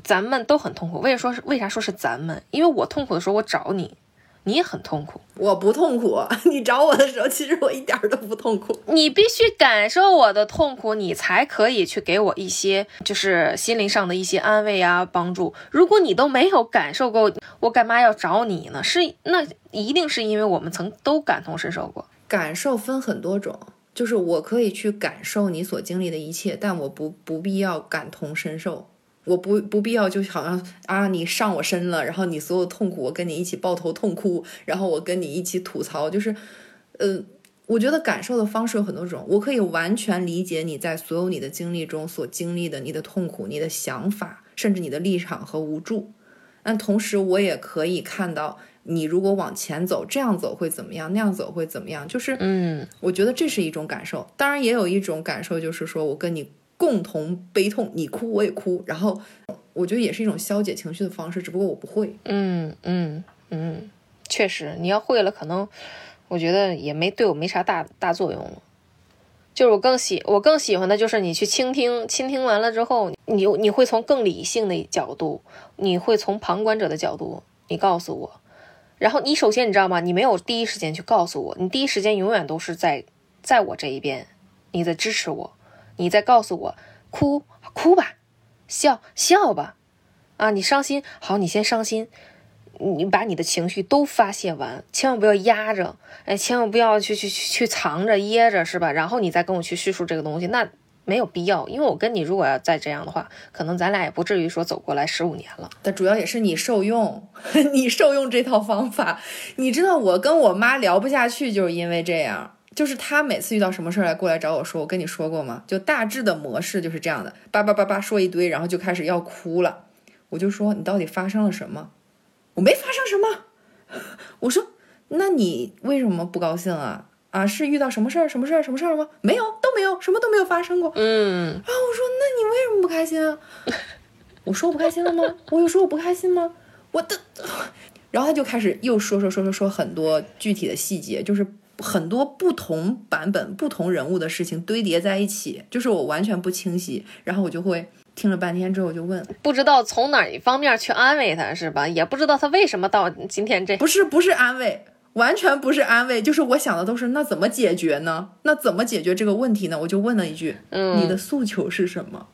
咱们都很痛苦，为什么说是为啥说是咱们？因为我痛苦的时候我找你，你也很痛苦。我不痛苦，你找我的时候，其实我一点都不痛苦。你必须感受我的痛苦，你才可以去给我一些就是心灵上的一些安慰啊帮助。如果你都没有感受过，我干嘛要找你呢？是那一定是因为我们曾都感同身受过。感受分很多种，就是我可以去感受你所经历的一切，但我不不必要感同身受。我不不必要，就好像啊，你上我身了，然后你所有痛苦，我跟你一起抱头痛哭，然后我跟你一起吐槽，就是，呃，我觉得感受的方式有很多种，我可以完全理解你在所有你的经历中所经历的你的痛苦、你的想法，甚至你的立场和无助，但同时我也可以看到，你如果往前走，这样走会怎么样？那样走会怎么样？就是，嗯我觉得这是一种感受。当然，也有一种感受，就是说我跟你共同悲痛，你哭我也哭，然后我觉得也是一种消解情绪的方式，只不过我不会。嗯嗯嗯，确实，你要会了，可能我觉得也没对我没啥大大作用了。就是我更喜我更喜欢的就是你去倾听，倾听完了之后，你你会从更理性的角度，你会从旁观者的角度，你告诉我。然后你首先你知道吗？你没有第一时间去告诉我，你第一时间永远都是在在我这一边，你在支持我，你再告诉我哭哭吧，笑笑吧，啊，你伤心好，你先伤心，你把你的情绪都发泄完，千万不要压着，哎，千万不要去去去去藏着掖着，是吧？然后你再跟我去叙述这个东西，那没有必要，因为我跟你如果要再这样的话，可能咱俩也不至于说走过来十五年了。但主要也是你受用，你受用这套方法。你知道我跟我妈聊不下去，就是因为这样。就是他每次遇到什么事儿来过来找我说，我跟你说过吗？就大致的模式就是这样的，叭叭叭叭说一堆，然后就开始要哭了。我就说你到底发生了什么？我没发生什么。我说那你为什么不高兴啊？啊，是遇到什么事儿？什么事儿？什么事儿吗？没有，都没有，什么都没有发生过。嗯，然后我说：“那你为什么不开心啊？”我说我不开心了吗？我有说我不开心吗？我的，然后他就开始又说说说说说很多具体的细节，就是很多不同版本、不同人物的事情堆叠在一起，就是我完全不清晰。然后我就会听了半天之后我就问：“不知道从哪一方面去安慰他，是吧？也不知道他为什么到今天这。不是不是安慰，完全不是安慰，就是我想的都是那怎么解决呢？那怎么解决这个问题呢？我就问了一句：嗯你的诉求是什么？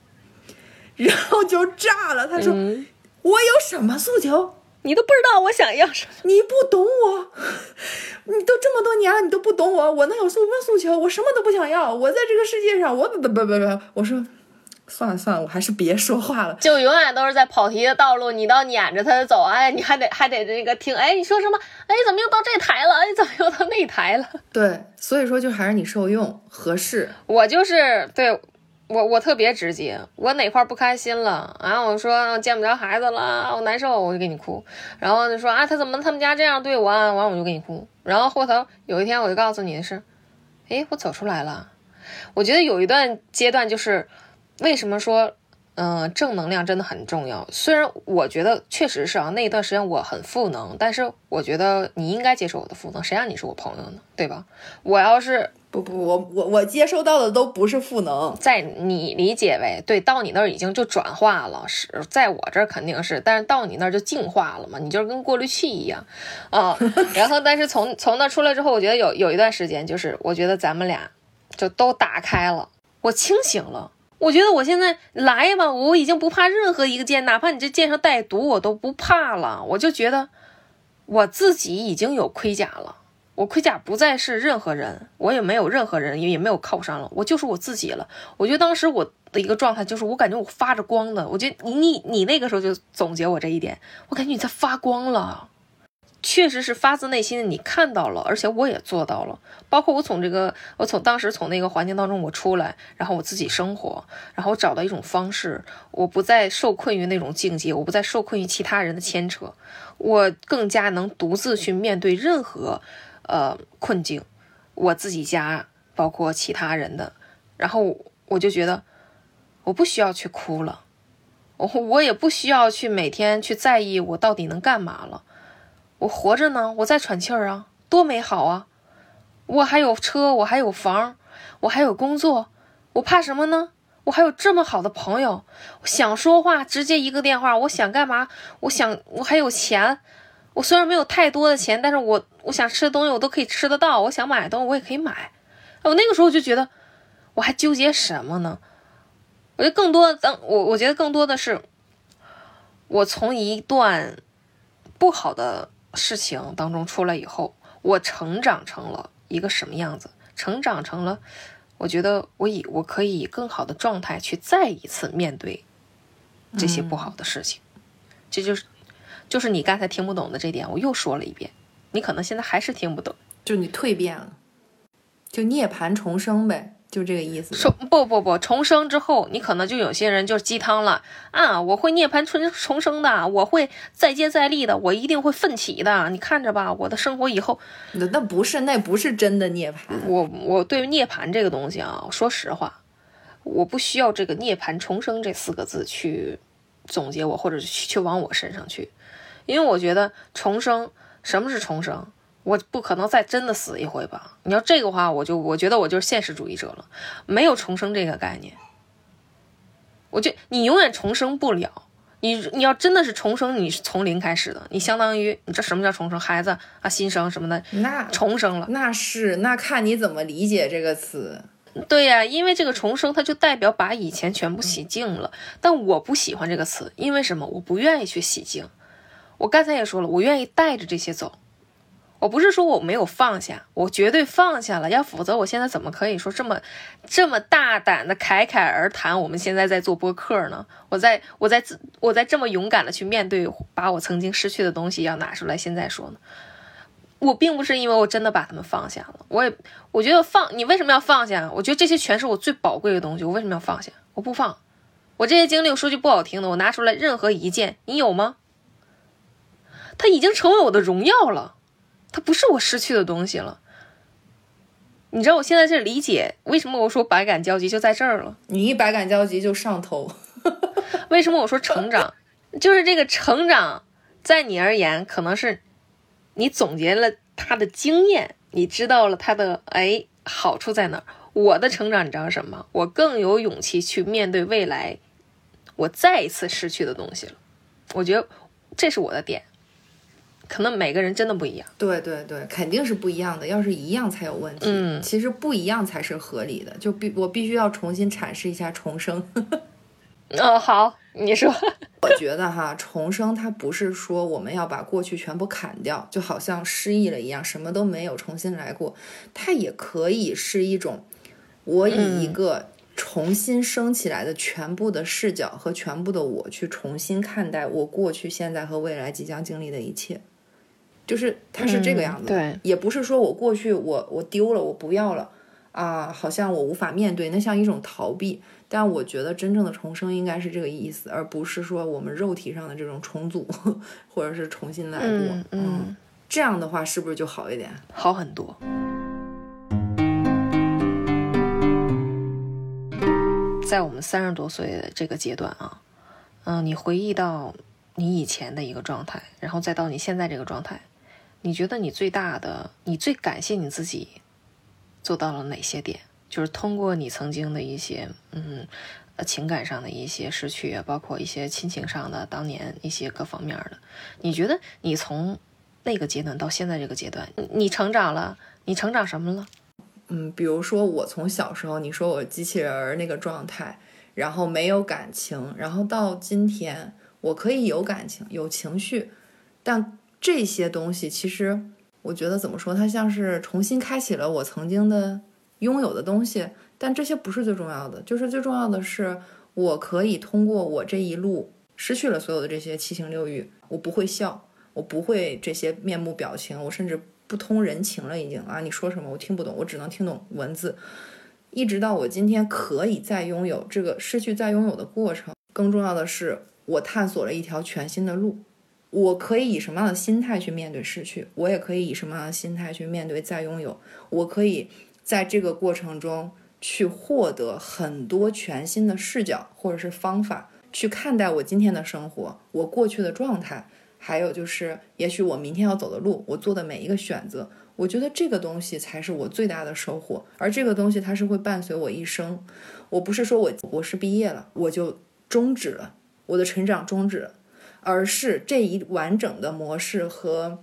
然后就炸了，他说：嗯，我有什么诉求？你都不知道我想要什么。你不懂我，你都这么多年了，你都不懂我，我能有什么诉求？我什么都不想要，我在这个世界上，我不不不不不，我说算了算了，我还是别说话了。就永远都是在跑题的道路，你倒撵着他走，哎，你还得还得这个听，哎，你说什么？哎，怎么又到这台了？哎，怎么又到那台了？对，所以说就还是你受用合适。我就是对我我特别直接，我哪块不开心了啊？我说见不着孩子了，我难受，我就给你哭。然后就说啊，他怎么他们家这样对我啊？完我就给你哭。然后后头有一天我就告诉你的是，哎，我走出来了。我觉得有一段阶段就是为什么说。嗯，正能量真的很重要。虽然我觉得确实是啊，那一段时间我很负能，但是我觉得你应该接受我的负能。谁让你是我朋友呢？对吧？我要是不不，我我我接收到的都不是赋能，在你理解为对，到你那儿已经就转化了，是在我这儿肯定是，但是到你那儿就净化了嘛，你就是跟过滤器一样啊。然后，但是从从那出来之后，我觉得有有一段时间，就是我觉得咱们俩就都打开了，我清醒了。我觉得我现在来吧，我已经不怕任何一个剑，哪怕你这剑上带毒，我都不怕了。我就觉得我自己已经有盔甲了。我盔甲不再是任何人，我也没有任何人，也没有靠山了，我就是我自己了。我觉得当时我的一个状态就是，我感觉我发着光的。我觉得你你你那个时候就总结我这一点，我感觉你在发光了，确实是发自内心的，你看到了，而且我也做到了。包括我从这个，我从当时从那个环境当中我出来，然后我自己生活，然后找到一种方式，我不再受困于那种境界，我不再受困于其他人的牵扯，我更加能独自去面对任何。呃，困境，我自己家包括其他人的，然后我就觉得我不需要去哭了，我我也不需要去每天去在意我到底能干嘛了。我活着呢，我在喘气儿啊，多美好啊！我还有车，我还有房，我还有工作，我怕什么呢？我还有这么好的朋友，想说话直接一个电话，我想干嘛？我想我还有钱。我虽然没有太多的钱，但是我我想吃的东西我都可以吃得到，我想买的东西我也可以买。我那个时候就觉得，我还纠结什么呢？我觉得更多，当我我觉得更多的是，我从一段不好的事情当中出来以后，我成长成了一个什么样子？成长成了，我觉得我以我可以以更好的状态去再一次面对这些不好的事情，这就是。就是你刚才听不懂的这点，我又说了一遍，你可能现在还是听不懂。就你蜕变了，就涅槃重生呗。就这个意思。重不不不，重生之后，你可能就有些人就是鸡汤了啊！我会涅槃重重生的，我会再接再厉的，我一定会奋起的。你看着吧，我的生活以后，那那不是那不是真的涅槃。我我对涅槃这个东西啊，说实话，我不需要这个涅槃重生这四个字去总结我，或者去去往我身上去，因为我觉得重生，什么是重生？我不可能再真的死一回吧？你要这个话，我就我觉得我就是现实主义者了，没有重生这个概念。我就你永远重生不了，你你要真的是重生，你是从零开始的，你相当于你这什么叫重生？孩子啊，新生什么的，那重生了。那是那看你怎么理解这个词。对呀，因为这个重生，它就代表把以前全部洗净了。但我不喜欢这个词，因为什么？我不愿意去洗净。我刚才也说了，我愿意带着这些走。我不是说我没有放下，我绝对放下了，要否则我现在怎么可以说这么这么大胆的侃侃而谈？我们现在在做播客呢，我在我在我在这么勇敢的去面对，把我曾经失去的东西要拿出来现在说呢。我并不是因为我真的把他们放下了，我也我觉得放你为什么要放下？我觉得这些全是我最宝贵的东西，我为什么要放下？我不放，我这些经历，我说句不好听的，我拿出来任何一件，你有吗？它已经成为我的荣耀了。它不是我失去的东西了，你知道我现在这理解为什么我说百感交集就在这儿了。你一百感交集就上头。为什么我说成长，就是这个成长，在你而言可能是你总结了他的经验，你知道了他的哎好处在哪儿。我的成长你知道什么？我更有勇气去面对未来，我再一次失去的东西了。我觉得这是我的点。可能每个人真的不一样，对对对，肯定是不一样的。要是一样才有问题，嗯，其实不一样才是合理的。就必我必须要重新阐释一下重生。哦，好，你说。我觉得哈，重生它不是说我们要把过去全部砍掉，就好像失忆了一样，什么都没有，重新来过。它也可以是一种，我以一个重新升起来的全部的视角和全部的我去重新看待我过去、现在和未来即将经历的一切。就是它是这个样子，对，也不是说我过去我我丢了我不要了啊，好像我无法面对，那像一种逃避。但我觉得真正的重生应该是这个意思，而不是说我们肉体上的这种重组 或者是重新来过。嗯，这样的话是不是就好一点？好很多。在我们三十多岁的这个阶段啊，嗯，你回忆到你以前的一个状态，然后再到你现在这个状态。你觉得你最大的，你最感谢你自己做到了哪些点？就是通过你曾经的一些，嗯，呃，情感上的一些失去，包括一些亲情上的，当年一些各方面的。你觉得你从那个阶段到现在这个阶段，你成长了？你成长什么了？嗯，比如说我从小时候，你说我机器人那个状态，然后没有感情，然后到今天，我可以有感情、有情绪，但。这些东西其实，我觉得怎么说，它像是重新开启了我曾经的拥有的东西。但这些不是最重要的，就是最重要的是，我可以通过我这一路失去了所有的这些七情六欲，我不会笑，我不会这些面目表情，我甚至不通人情了，已经啊，你说什么我听不懂，我只能听懂文字。一直到我今天可以再拥有这个失去再拥有的过程，更重要的是，我探索了一条全新的路。我可以以什么样的心态去面对失去？我也可以以什么样的心态去面对再拥有？我可以在这个过程中去获得很多全新的视角或者是方法去看待我今天的生活，我过去的状态，还有就是也许我明天要走的路，我做的每一个选择，我觉得这个东西才是我最大的收获。而这个东西它是会伴随我一生。我不是说我博士毕业了我就终止了我的成长，终止了。而是这一完整的模式和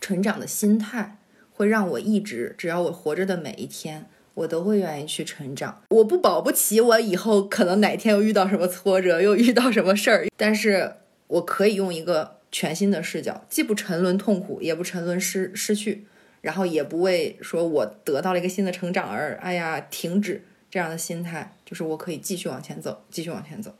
成长的心态，会让我一直，只要我活着的每一天，我都会愿意去成长。我不保不齐我以后可能哪天又遇到什么挫折，又遇到什么事儿，但是我可以用一个全新的视角，既不沉沦痛苦，也不沉沦失失去，然后也不为说我得到了一个新的成长而哎呀停止这样的心态，就是我可以继续往前走，继续往前走。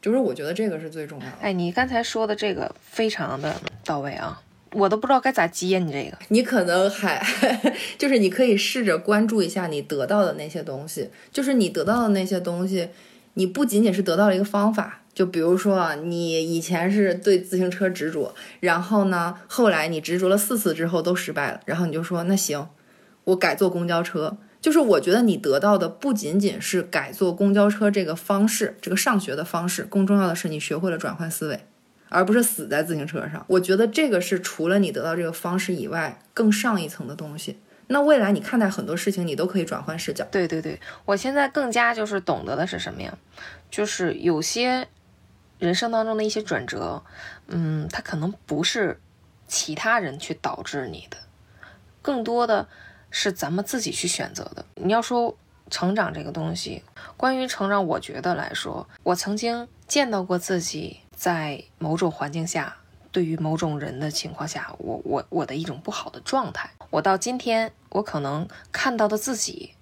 就是我觉得这个是最重要的。哎，你刚才说的这个非常的到位啊！我都不知道该咋接你这个。你可能还 就是你可以试着关注一下你得到的那些东西，就是你得到的那些东西，你不仅仅是得到了一个方法，就比如说啊，你以前是对自行车执着，然后呢，后来你执着了四次之后都失败了，然后你就说那行，我改坐公交车。就是我觉得你得到的不仅仅是改坐公交车这个方式，这个上学的方式，更重要的是你学会了转换思维。而不是死在自行车上，我觉得这个是除了你得到这个方式以外更上一层的东西。那未来你看待很多事情，你都可以转换视角。对对对，我现在更加就是懂得的是什么呀？就是有些人生当中的一些转折，嗯，它可能不是其他人去导致你的，更多的是咱们自己去选择的。你要说成长这个东西，关于成长，我觉得来说，我曾经见到过自己。在某种环境下，对于某种人的情况下，我我我的一种不好的状态，我到今天，我可能看到的自己，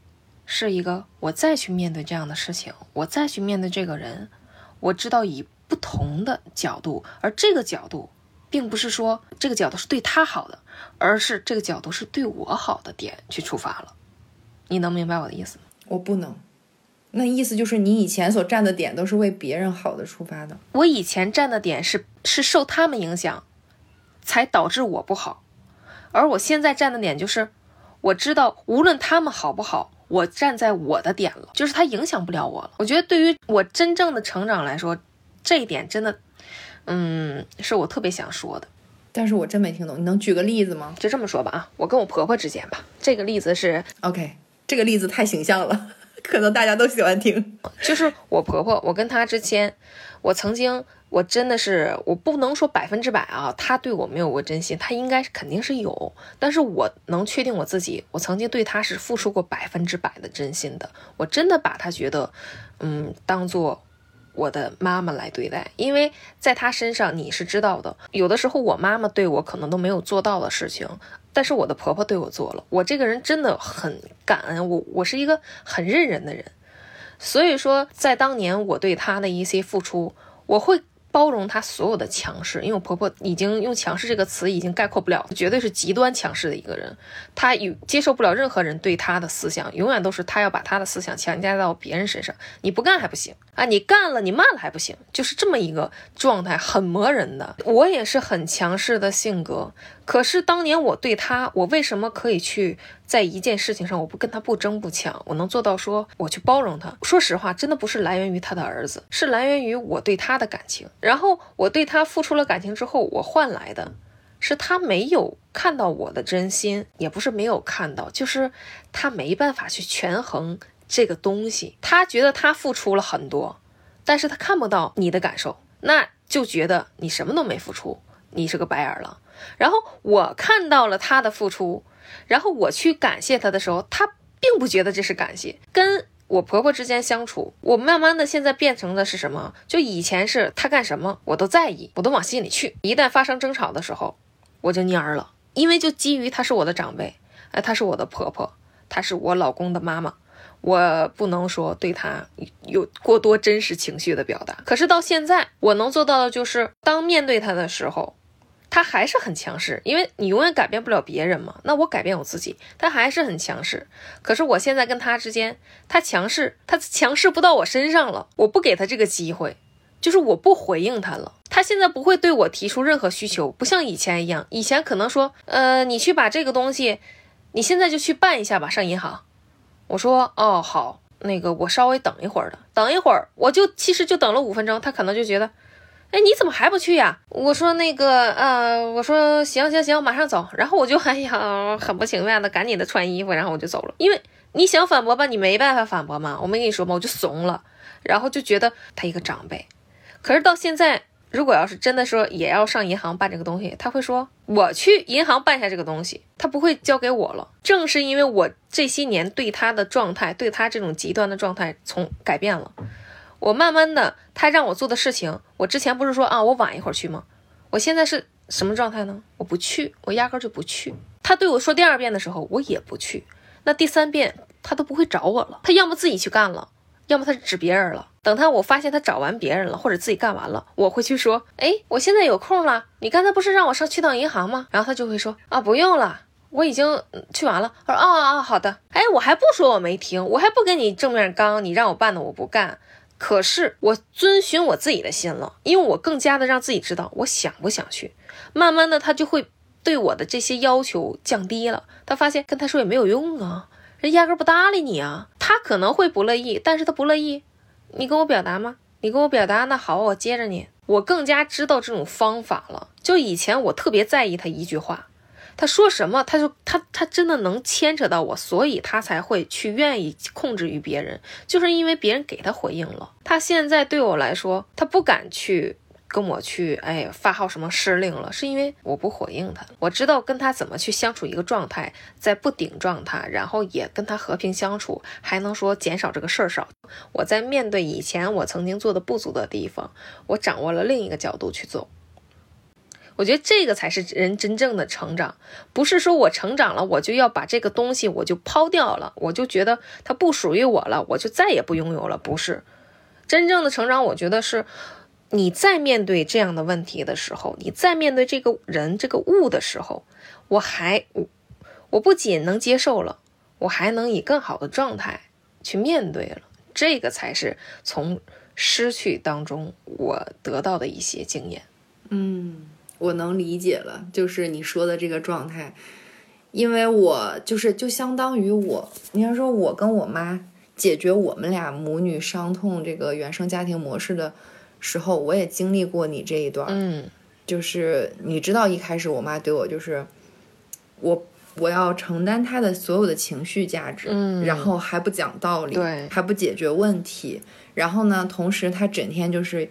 是一个我再去面对这样的事情，我再去面对这个人，我知道以不同的角度，而这个角度，并不是说这个角度是对他好的，而是这个角度是对我好的点去出发了。你能明白我的意思吗？我不能。那意思就是你以前所站的点都是为别人好的出发的。我以前站的点是是受他们影响，才导致我不好，而我现在站的点就是，我知道无论他们好不好，我站在我的点了，就是他影响不了我了。我觉得对于我真正的成长来说，这一点真的，嗯，是我特别想说的。但是我真没听懂，你能举个例子吗？就这么说吧啊，我跟我婆婆之间吧，这个例子是 OK，这个例子太形象了。可能大家都喜欢听，就是我婆婆，我跟她之间，我曾经，我真的是，我不能说百分之百啊，她对我没有过真心，她应该是肯定是有，但是我能确定我自己，我曾经对她是付出过百分之百的真心的，我真的把她觉得，嗯，当做。我的妈妈来对待，因为在她身上你是知道的，有的时候我妈妈对我可能都没有做到的事情，但是我的婆婆对我做了。我这个人真的很感恩，我我是一个很认人的人，所以说在当年我对她的一些付出，我会。包容她所有的强势，因为我婆婆已经用强势这个词已经概括不了，绝对是极端强势的一个人。她有接受不了任何人对她的思想，永远都是她要把她的思想强加到别人身上。你不干还不行啊，你干了你骂了还不行，就是这么一个状态，很磨人的。我也是很强势的性格，可是当年我对他，我为什么可以去？在一件事情上，我不跟他不争不抢，我能做到说我去包容他。说实话，真的不是来源于他的儿子，是来源于我对他的感情。然后我对他付出了感情之后，我换来的是他没有看到我的真心，也不是没有看到，就是他没办法去权衡这个东西。他觉得他付出了很多，但是他看不到你的感受，那就觉得你什么都没付出，你是个白眼狼。然后我看到了他的付出。然后我去感谢他的时候，他并不觉得这是感谢。跟我婆婆之间相处，我慢慢的现在变成的是什么？就以前是她干什么我都在意，我都往心里去。一旦发生争吵的时候，我就蔫儿了，因为就基于她是我的长辈，哎，她是我的婆婆，她是我老公的妈妈，我不能说对她有过多真实情绪的表达。可是到现在，我能做到的就是当面对她的时候。他还是很强势，因为你永远改变不了别人嘛。那我改变我自己，他还是很强势。可是我现在跟他之间，他强势，他强势不到我身上了。我不给他这个机会，就是我不回应他了。他现在不会对我提出任何需求，不像以前一样。以前可能说，呃，你去把这个东西，你现在就去办一下吧，上银行。我说，哦，好，那个我稍微等一会儿的，等一会儿，我就其实就等了五分钟，他可能就觉得。哎，你怎么还不去呀？我说那个，呃，我说行行行，马上走。然后我就 哎呀，很不情愿的赶紧的穿衣服，然后我就走了。因为你想反驳吧，你没办法反驳嘛。我没跟你说吗？我就怂了，然后就觉得他一个长辈。可是到现在，如果要是真的说也要上银行办这个东西，他会说我去银行办下这个东西，他不会交给我了。正是因为我这些年对他的状态，对他这种极端的状态从改变了。我慢慢的，他让我做的事情，我之前不是说啊，我晚一会儿去吗？我现在是什么状态呢？我不去，我压根就不去。他对我说第二遍的时候，我也不去。那第三遍他都不会找我了，他要么自己去干了，要么他指别人了。等他我发现他找完别人了，或者自己干完了，我会去说，哎，我现在有空了，你刚才不是让我上去趟银行吗？然后他就会说，啊，不用了，我已经去完了。他说，哦哦，好的。哎，我还不说我没听，我还不跟你正面刚，你让我办的我不干。可是我遵循我自己的心了，因为我更加的让自己知道我想不想去。慢慢的，他就会对我的这些要求降低了。他发现跟他说也没有用啊，人压根不搭理你啊。他可能会不乐意，但是他不乐意，你跟我表达吗？你跟我表达，那好，我接着你。我更加知道这种方法了。就以前我特别在意他一句话，他说什么，他就他他真的能牵扯到我，所以他才会去愿意控制于别人，就是因为别人给他回应了。他现在对我来说，他不敢去。跟我去，哎，发号什么施令了？是因为我不回应他，我知道跟他怎么去相处一个状态，在不顶撞他，然后也跟他和平相处，还能说减少这个事儿少。我在面对以前我曾经做的不足的地方，我掌握了另一个角度去做。我觉得这个才是人真正的成长，不是说我成长了，我就要把这个东西我就抛掉了，我就觉得它不属于我了，我就再也不拥有了。不是真正的成长，我觉得是。你在面对这样的问题的时候，你在面对这个人、这个物的时候，我还我我不仅能接受了，我还能以更好的状态去面对了。这个才是从失去当中我得到的一些经验。嗯，我能理解了，就是你说的这个状态，因为我就是就相当于我，你要说我跟我妈解决我们俩母女伤痛这个原生家庭模式的。时候我也经历过你这一段，嗯，就是你知道一开始我妈对我就是我我要承担她的所有的情绪价值，嗯，然后还不讲道理，对，还不解决问题，然后呢，同时她整天就是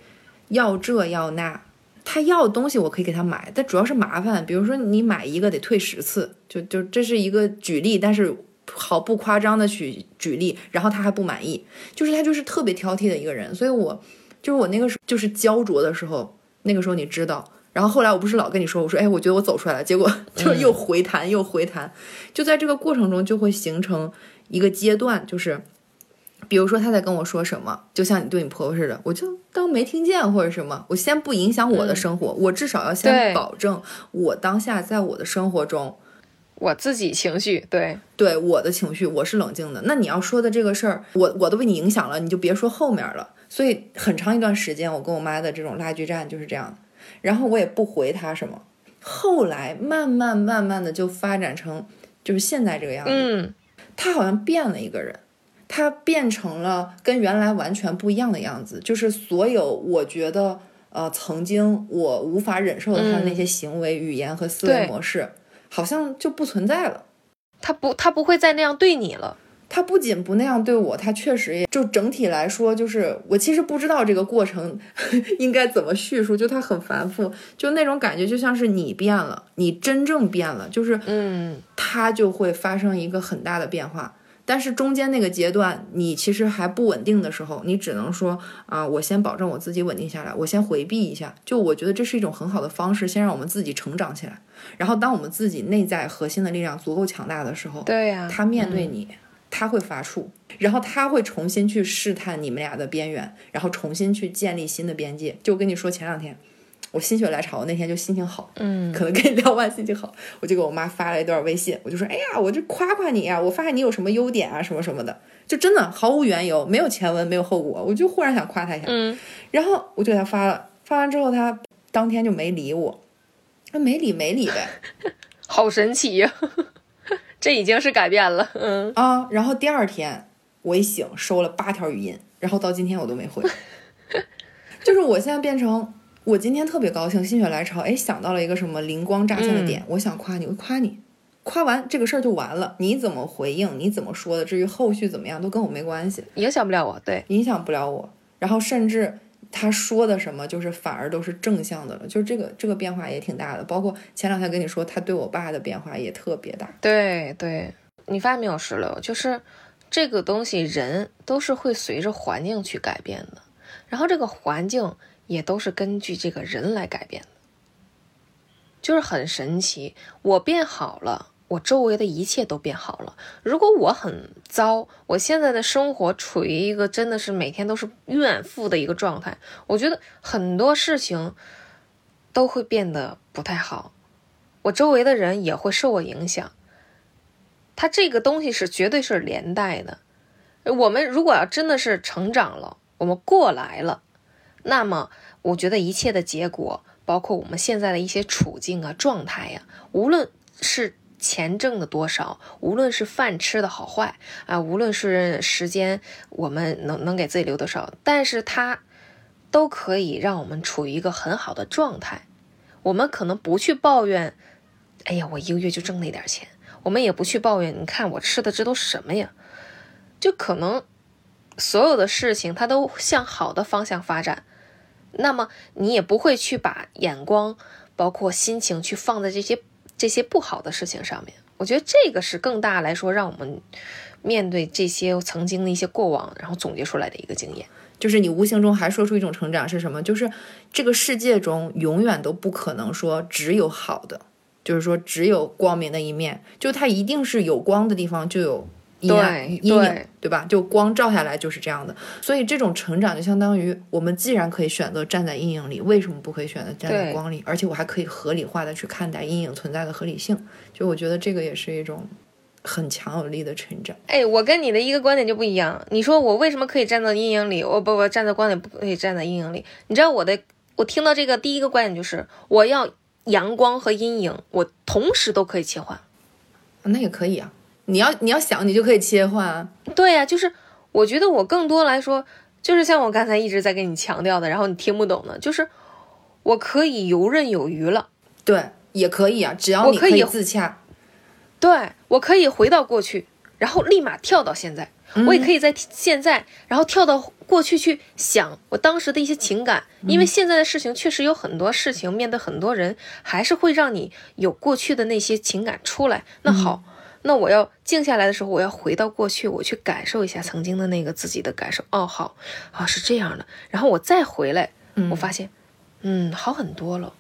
要这要那，她要的东西我可以给他买，但主要是麻烦，比如说你买一个得退十次，就就这是一个举例，但是毫不夸张的举举例，然后他还不满意，就是他就是特别挑剔的一个人，所以我。就是我那个时候就是焦灼的时候，那个时候你知道，然后后来我不是老跟你说，我说哎，我觉得我走出来了，结果就又回弹又回弹，就在这个过程中就会形成一个阶段，就是比如说他在跟我说什么，就像你对你婆婆似的，我就当没听见或者什么，我先不影响我的生活，我至少要先保证我当下在我的生活中，我自己情绪对。对我的情绪我是冷静的，那你要说的这个事儿，我我都被你影响了，你就别说后面了。所以很长一段时间，我跟我妈的这种拉锯战就是这样，然后我也不回她什么。后来慢慢慢慢的就发展成就是现在这个样子。嗯，她好像变了一个人，她变成了跟原来完全不一样的样子。就是所有我觉得呃曾经我无法忍受的他的那些行为、语言和思维模式，好像就不存在了。他不，他不会再那样对你了。他不仅不那样对我，他确实也就整体来说，就是我其实不知道这个过程 应该怎么叙述，就他很繁复，就那种感觉就像是你变了，你真正变了，就是嗯，他就会发生一个很大的变化。但是中间那个阶段，你其实还不稳定的时候，你只能说啊，我先保证我自己稳定下来，我先回避一下。就我觉得这是一种很好的方式，先让我们自己成长起来。然后当我们自己内在核心的力量足够强大的时候，对呀，他面对你。他会发怵，然后他会重新去试探你们俩的边缘，然后重新去建立新的边界。就跟你说，前两天我心血来潮，那天就心情好，嗯，可能跟你聊完心情好，我就给我妈发了一段微信，我就说，哎呀，我就夸夸你啊，我发现你有什么优点啊，什么什么的，就真的毫无缘由，没有前文，没有后果，我就忽然想夸他一下，嗯，然后我就给他发了，发完之后他当天就没理我，那没理没理呗，好神奇呀。这已经是改变了，嗯。啊，然后第二天我一醒收了八条语音，然后到今天我都没回，就是我现在变成我今天特别高兴，心血来潮，哎，想到了一个什么灵光乍现的点，我想夸你，我夸你，夸完这个事儿就完了，你怎么回应，你怎么说的，至于后续怎么样都跟我没关系，影响不了我，对，影响不了我，然后甚至。他说的什么，就是反而都是正向的了，就是这个这个变化也挺大的。包括前两天跟你说，他对我爸的变化也特别大。对对，你发现没有，石榴，就是这个东西，人都是会随着环境去改变的，然后这个环境也都是根据这个人来改变的，就是很神奇。我变好了。我周围的一切都变好了。如果我很糟，我现在的生活处于一个真的是每天都是怨妇的一个状态，我觉得很多事情都会变得不太好，我周围的人也会受我影响。它这个东西是绝对是连带的。我们如果要真的是成长了，我们过来了，那么我觉得一切的结果，包括我们现在的一些处境啊、状态呀，无论是钱挣的多少，无论是饭吃的好坏啊，无论是时间我们能能给自己留多少，但是它都可以让我们处于一个很好的状态。我们可能不去抱怨，哎呀，我一个月就挣那点钱。我们也不去抱怨，你看我吃的这都什么呀？就可能所有的事情它都向好的方向发展，那么你也不会去把眼光包括心情去放在这些这些不好的事情上面。我觉得这个是更大来说，让我们面对这些曾经的一些过往，然后总结出来的一个经验。就是你无形中还说出一种成长是什么？就是这个世界中永远都不可能说只有好的。就是说，只有光明的一面，就它一定是有光的地方就有阴暗阴影，对吧？就光照下来就是这样的。所以这种成长就相当于我们既然可以选择站在阴影里，为什么不可以选择站在光里？而且我还可以合理化的去看待阴影存在的合理性。就我觉得这个也是一种很强有力的成长。哎，我跟你的一个观点就不一样。你说我为什么可以站在阴影里？我不不站在光里，不可以站在阴影里？你知道我的，我听到这个第一个观点就是我要。阳光和阴影，我同时都可以切换，那也可以啊。你要你要想，你就可以切换啊。对呀，就是我觉得我更多来说，就是像我刚才一直在跟你强调的，然后你听不懂的，就是我可以游刃有余了。对，也可以啊，只要你可以自洽。对，我可以回到过去，然后立马跳到现在。我也可以在现在，然后跳到过去去想我当时的一些情感，因为现在的事情确实有很多事情，面对很多人，还是会让你有过去的那些情感出来。那好，那我要静下来的时候，我要回到过去，我去感受一下曾经的那个自己的感受。哦，好，啊是这样的，然后我再回来，我发现，嗯，好很多了。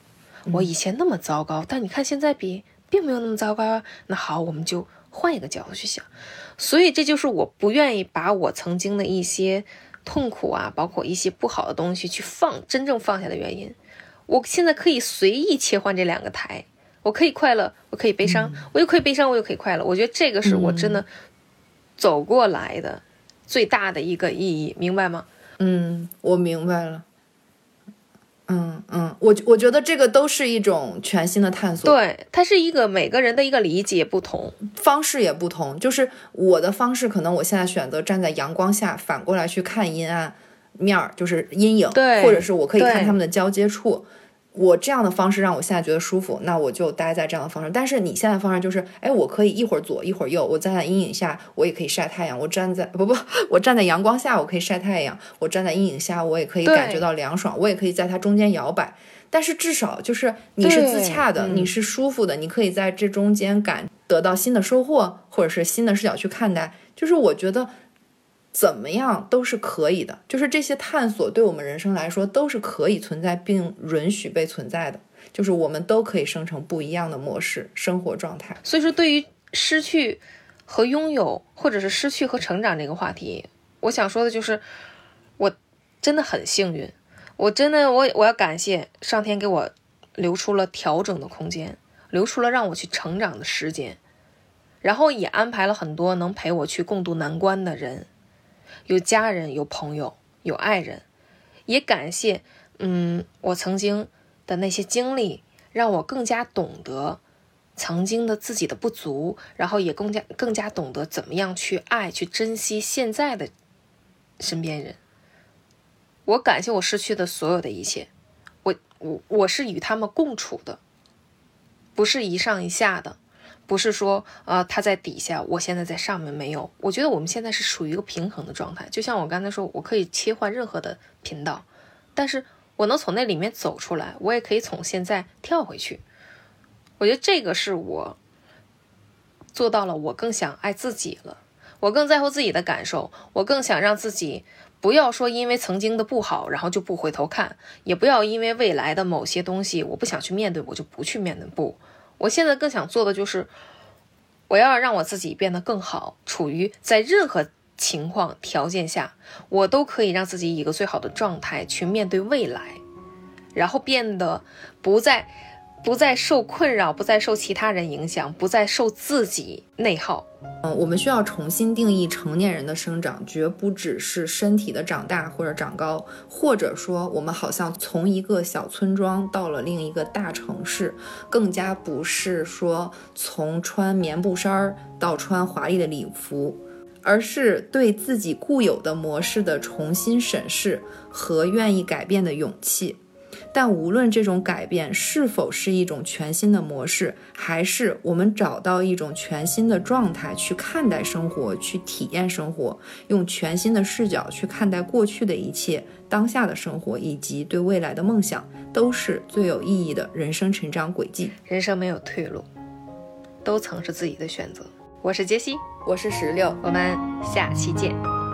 我以前那么糟糕，但你看现在比并没有那么糟糕啊。那好，我们就换一个角度去想。所以这就是我不愿意把我曾经的一些痛苦啊，包括一些不好的东西去放真正放下的原因。我现在可以随意切换这两个台，我可以快乐，我可以悲伤，我又可以悲伤，我又可以快乐。我觉得这个是我真的走过来的最大的一个意义，明白吗？嗯，我明白了。嗯嗯，我我觉得这个都是一种全新的探索。对，它是一个每个人的一个理解不同，方式也不同。就是我的方式，可能我现在选择站在阳光下，反过来去看阴暗面儿，就是阴影，对，或者是我可以看他们的交接处。我这样的方式让我现在觉得舒服，那我就待在这样的方式。但是你现在方式就是，哎，我可以一会儿左一会儿右，我站在阴影下，我也可以晒太阳；我站在不 不，我站在阳光下，我可以晒太阳；我站在阴影下，我也可以感觉到凉爽，我也可以在它中间摇摆。但是至少就是你是自洽的，你是舒服的，你可以在这中间感得到新的收获，或者是新的视角去看待。就是我觉得。怎么样都是可以的，就是这些探索对我们人生来说都是可以存在并允许被存在的，就是我们都可以生成不一样的模式生活状态。所以说，对于失去和拥有，或者是失去和成长这个话题，我想说的就是，我真的很幸运，我真的我我要感谢上天给我留出了调整的空间，留出了让我去成长的时间，然后也安排了很多能陪我去共度难关的人。有家人，有朋友，有爱人，也感谢，嗯，我曾经的那些经历，让我更加懂得曾经的自己的不足，然后也更加更加懂得怎么样去爱，去珍惜现在的身边人。我感谢我失去的所有的一切，我我我是与他们共处的，不是一上一下的。不是说，呃，他在底下，我现在在上面，没有。我觉得我们现在是属于一个平衡的状态。就像我刚才说，我可以切换任何的频道，但是我能从那里面走出来，我也可以从现在跳回去。我觉得这个是我做到了，我更想爱自己了，我更在乎自己的感受，我更想让自己不要说因为曾经的不好，然后就不回头看，也不要因为未来的某些东西我不想去面对，我就不去面对。不。我现在更想做的就是，我要让我自己变得更好，处于在任何情况条件下，我都可以让自己以一个最好的状态去面对未来，然后变得不再不再受困扰，不再受其他人影响，不再受自己内耗。嗯，我们需要重新定义成年人的生长，绝不只是身体的长大或者长高，或者说我们好像从一个小村庄到了另一个大城市，更加不是说从穿棉布衫儿到穿华丽的礼服，而是对自己固有的模式的重新审视和愿意改变的勇气。但无论这种改变是否是一种全新的模式，还是我们找到一种全新的状态去看待生活、去体验生活，用全新的视角去看待过去的一切、当下的生活以及对未来的梦想，都是最有意义的人生成长轨迹。人生没有退路，都曾是自己的选择。我是杰西，我是石榴，我们下期见。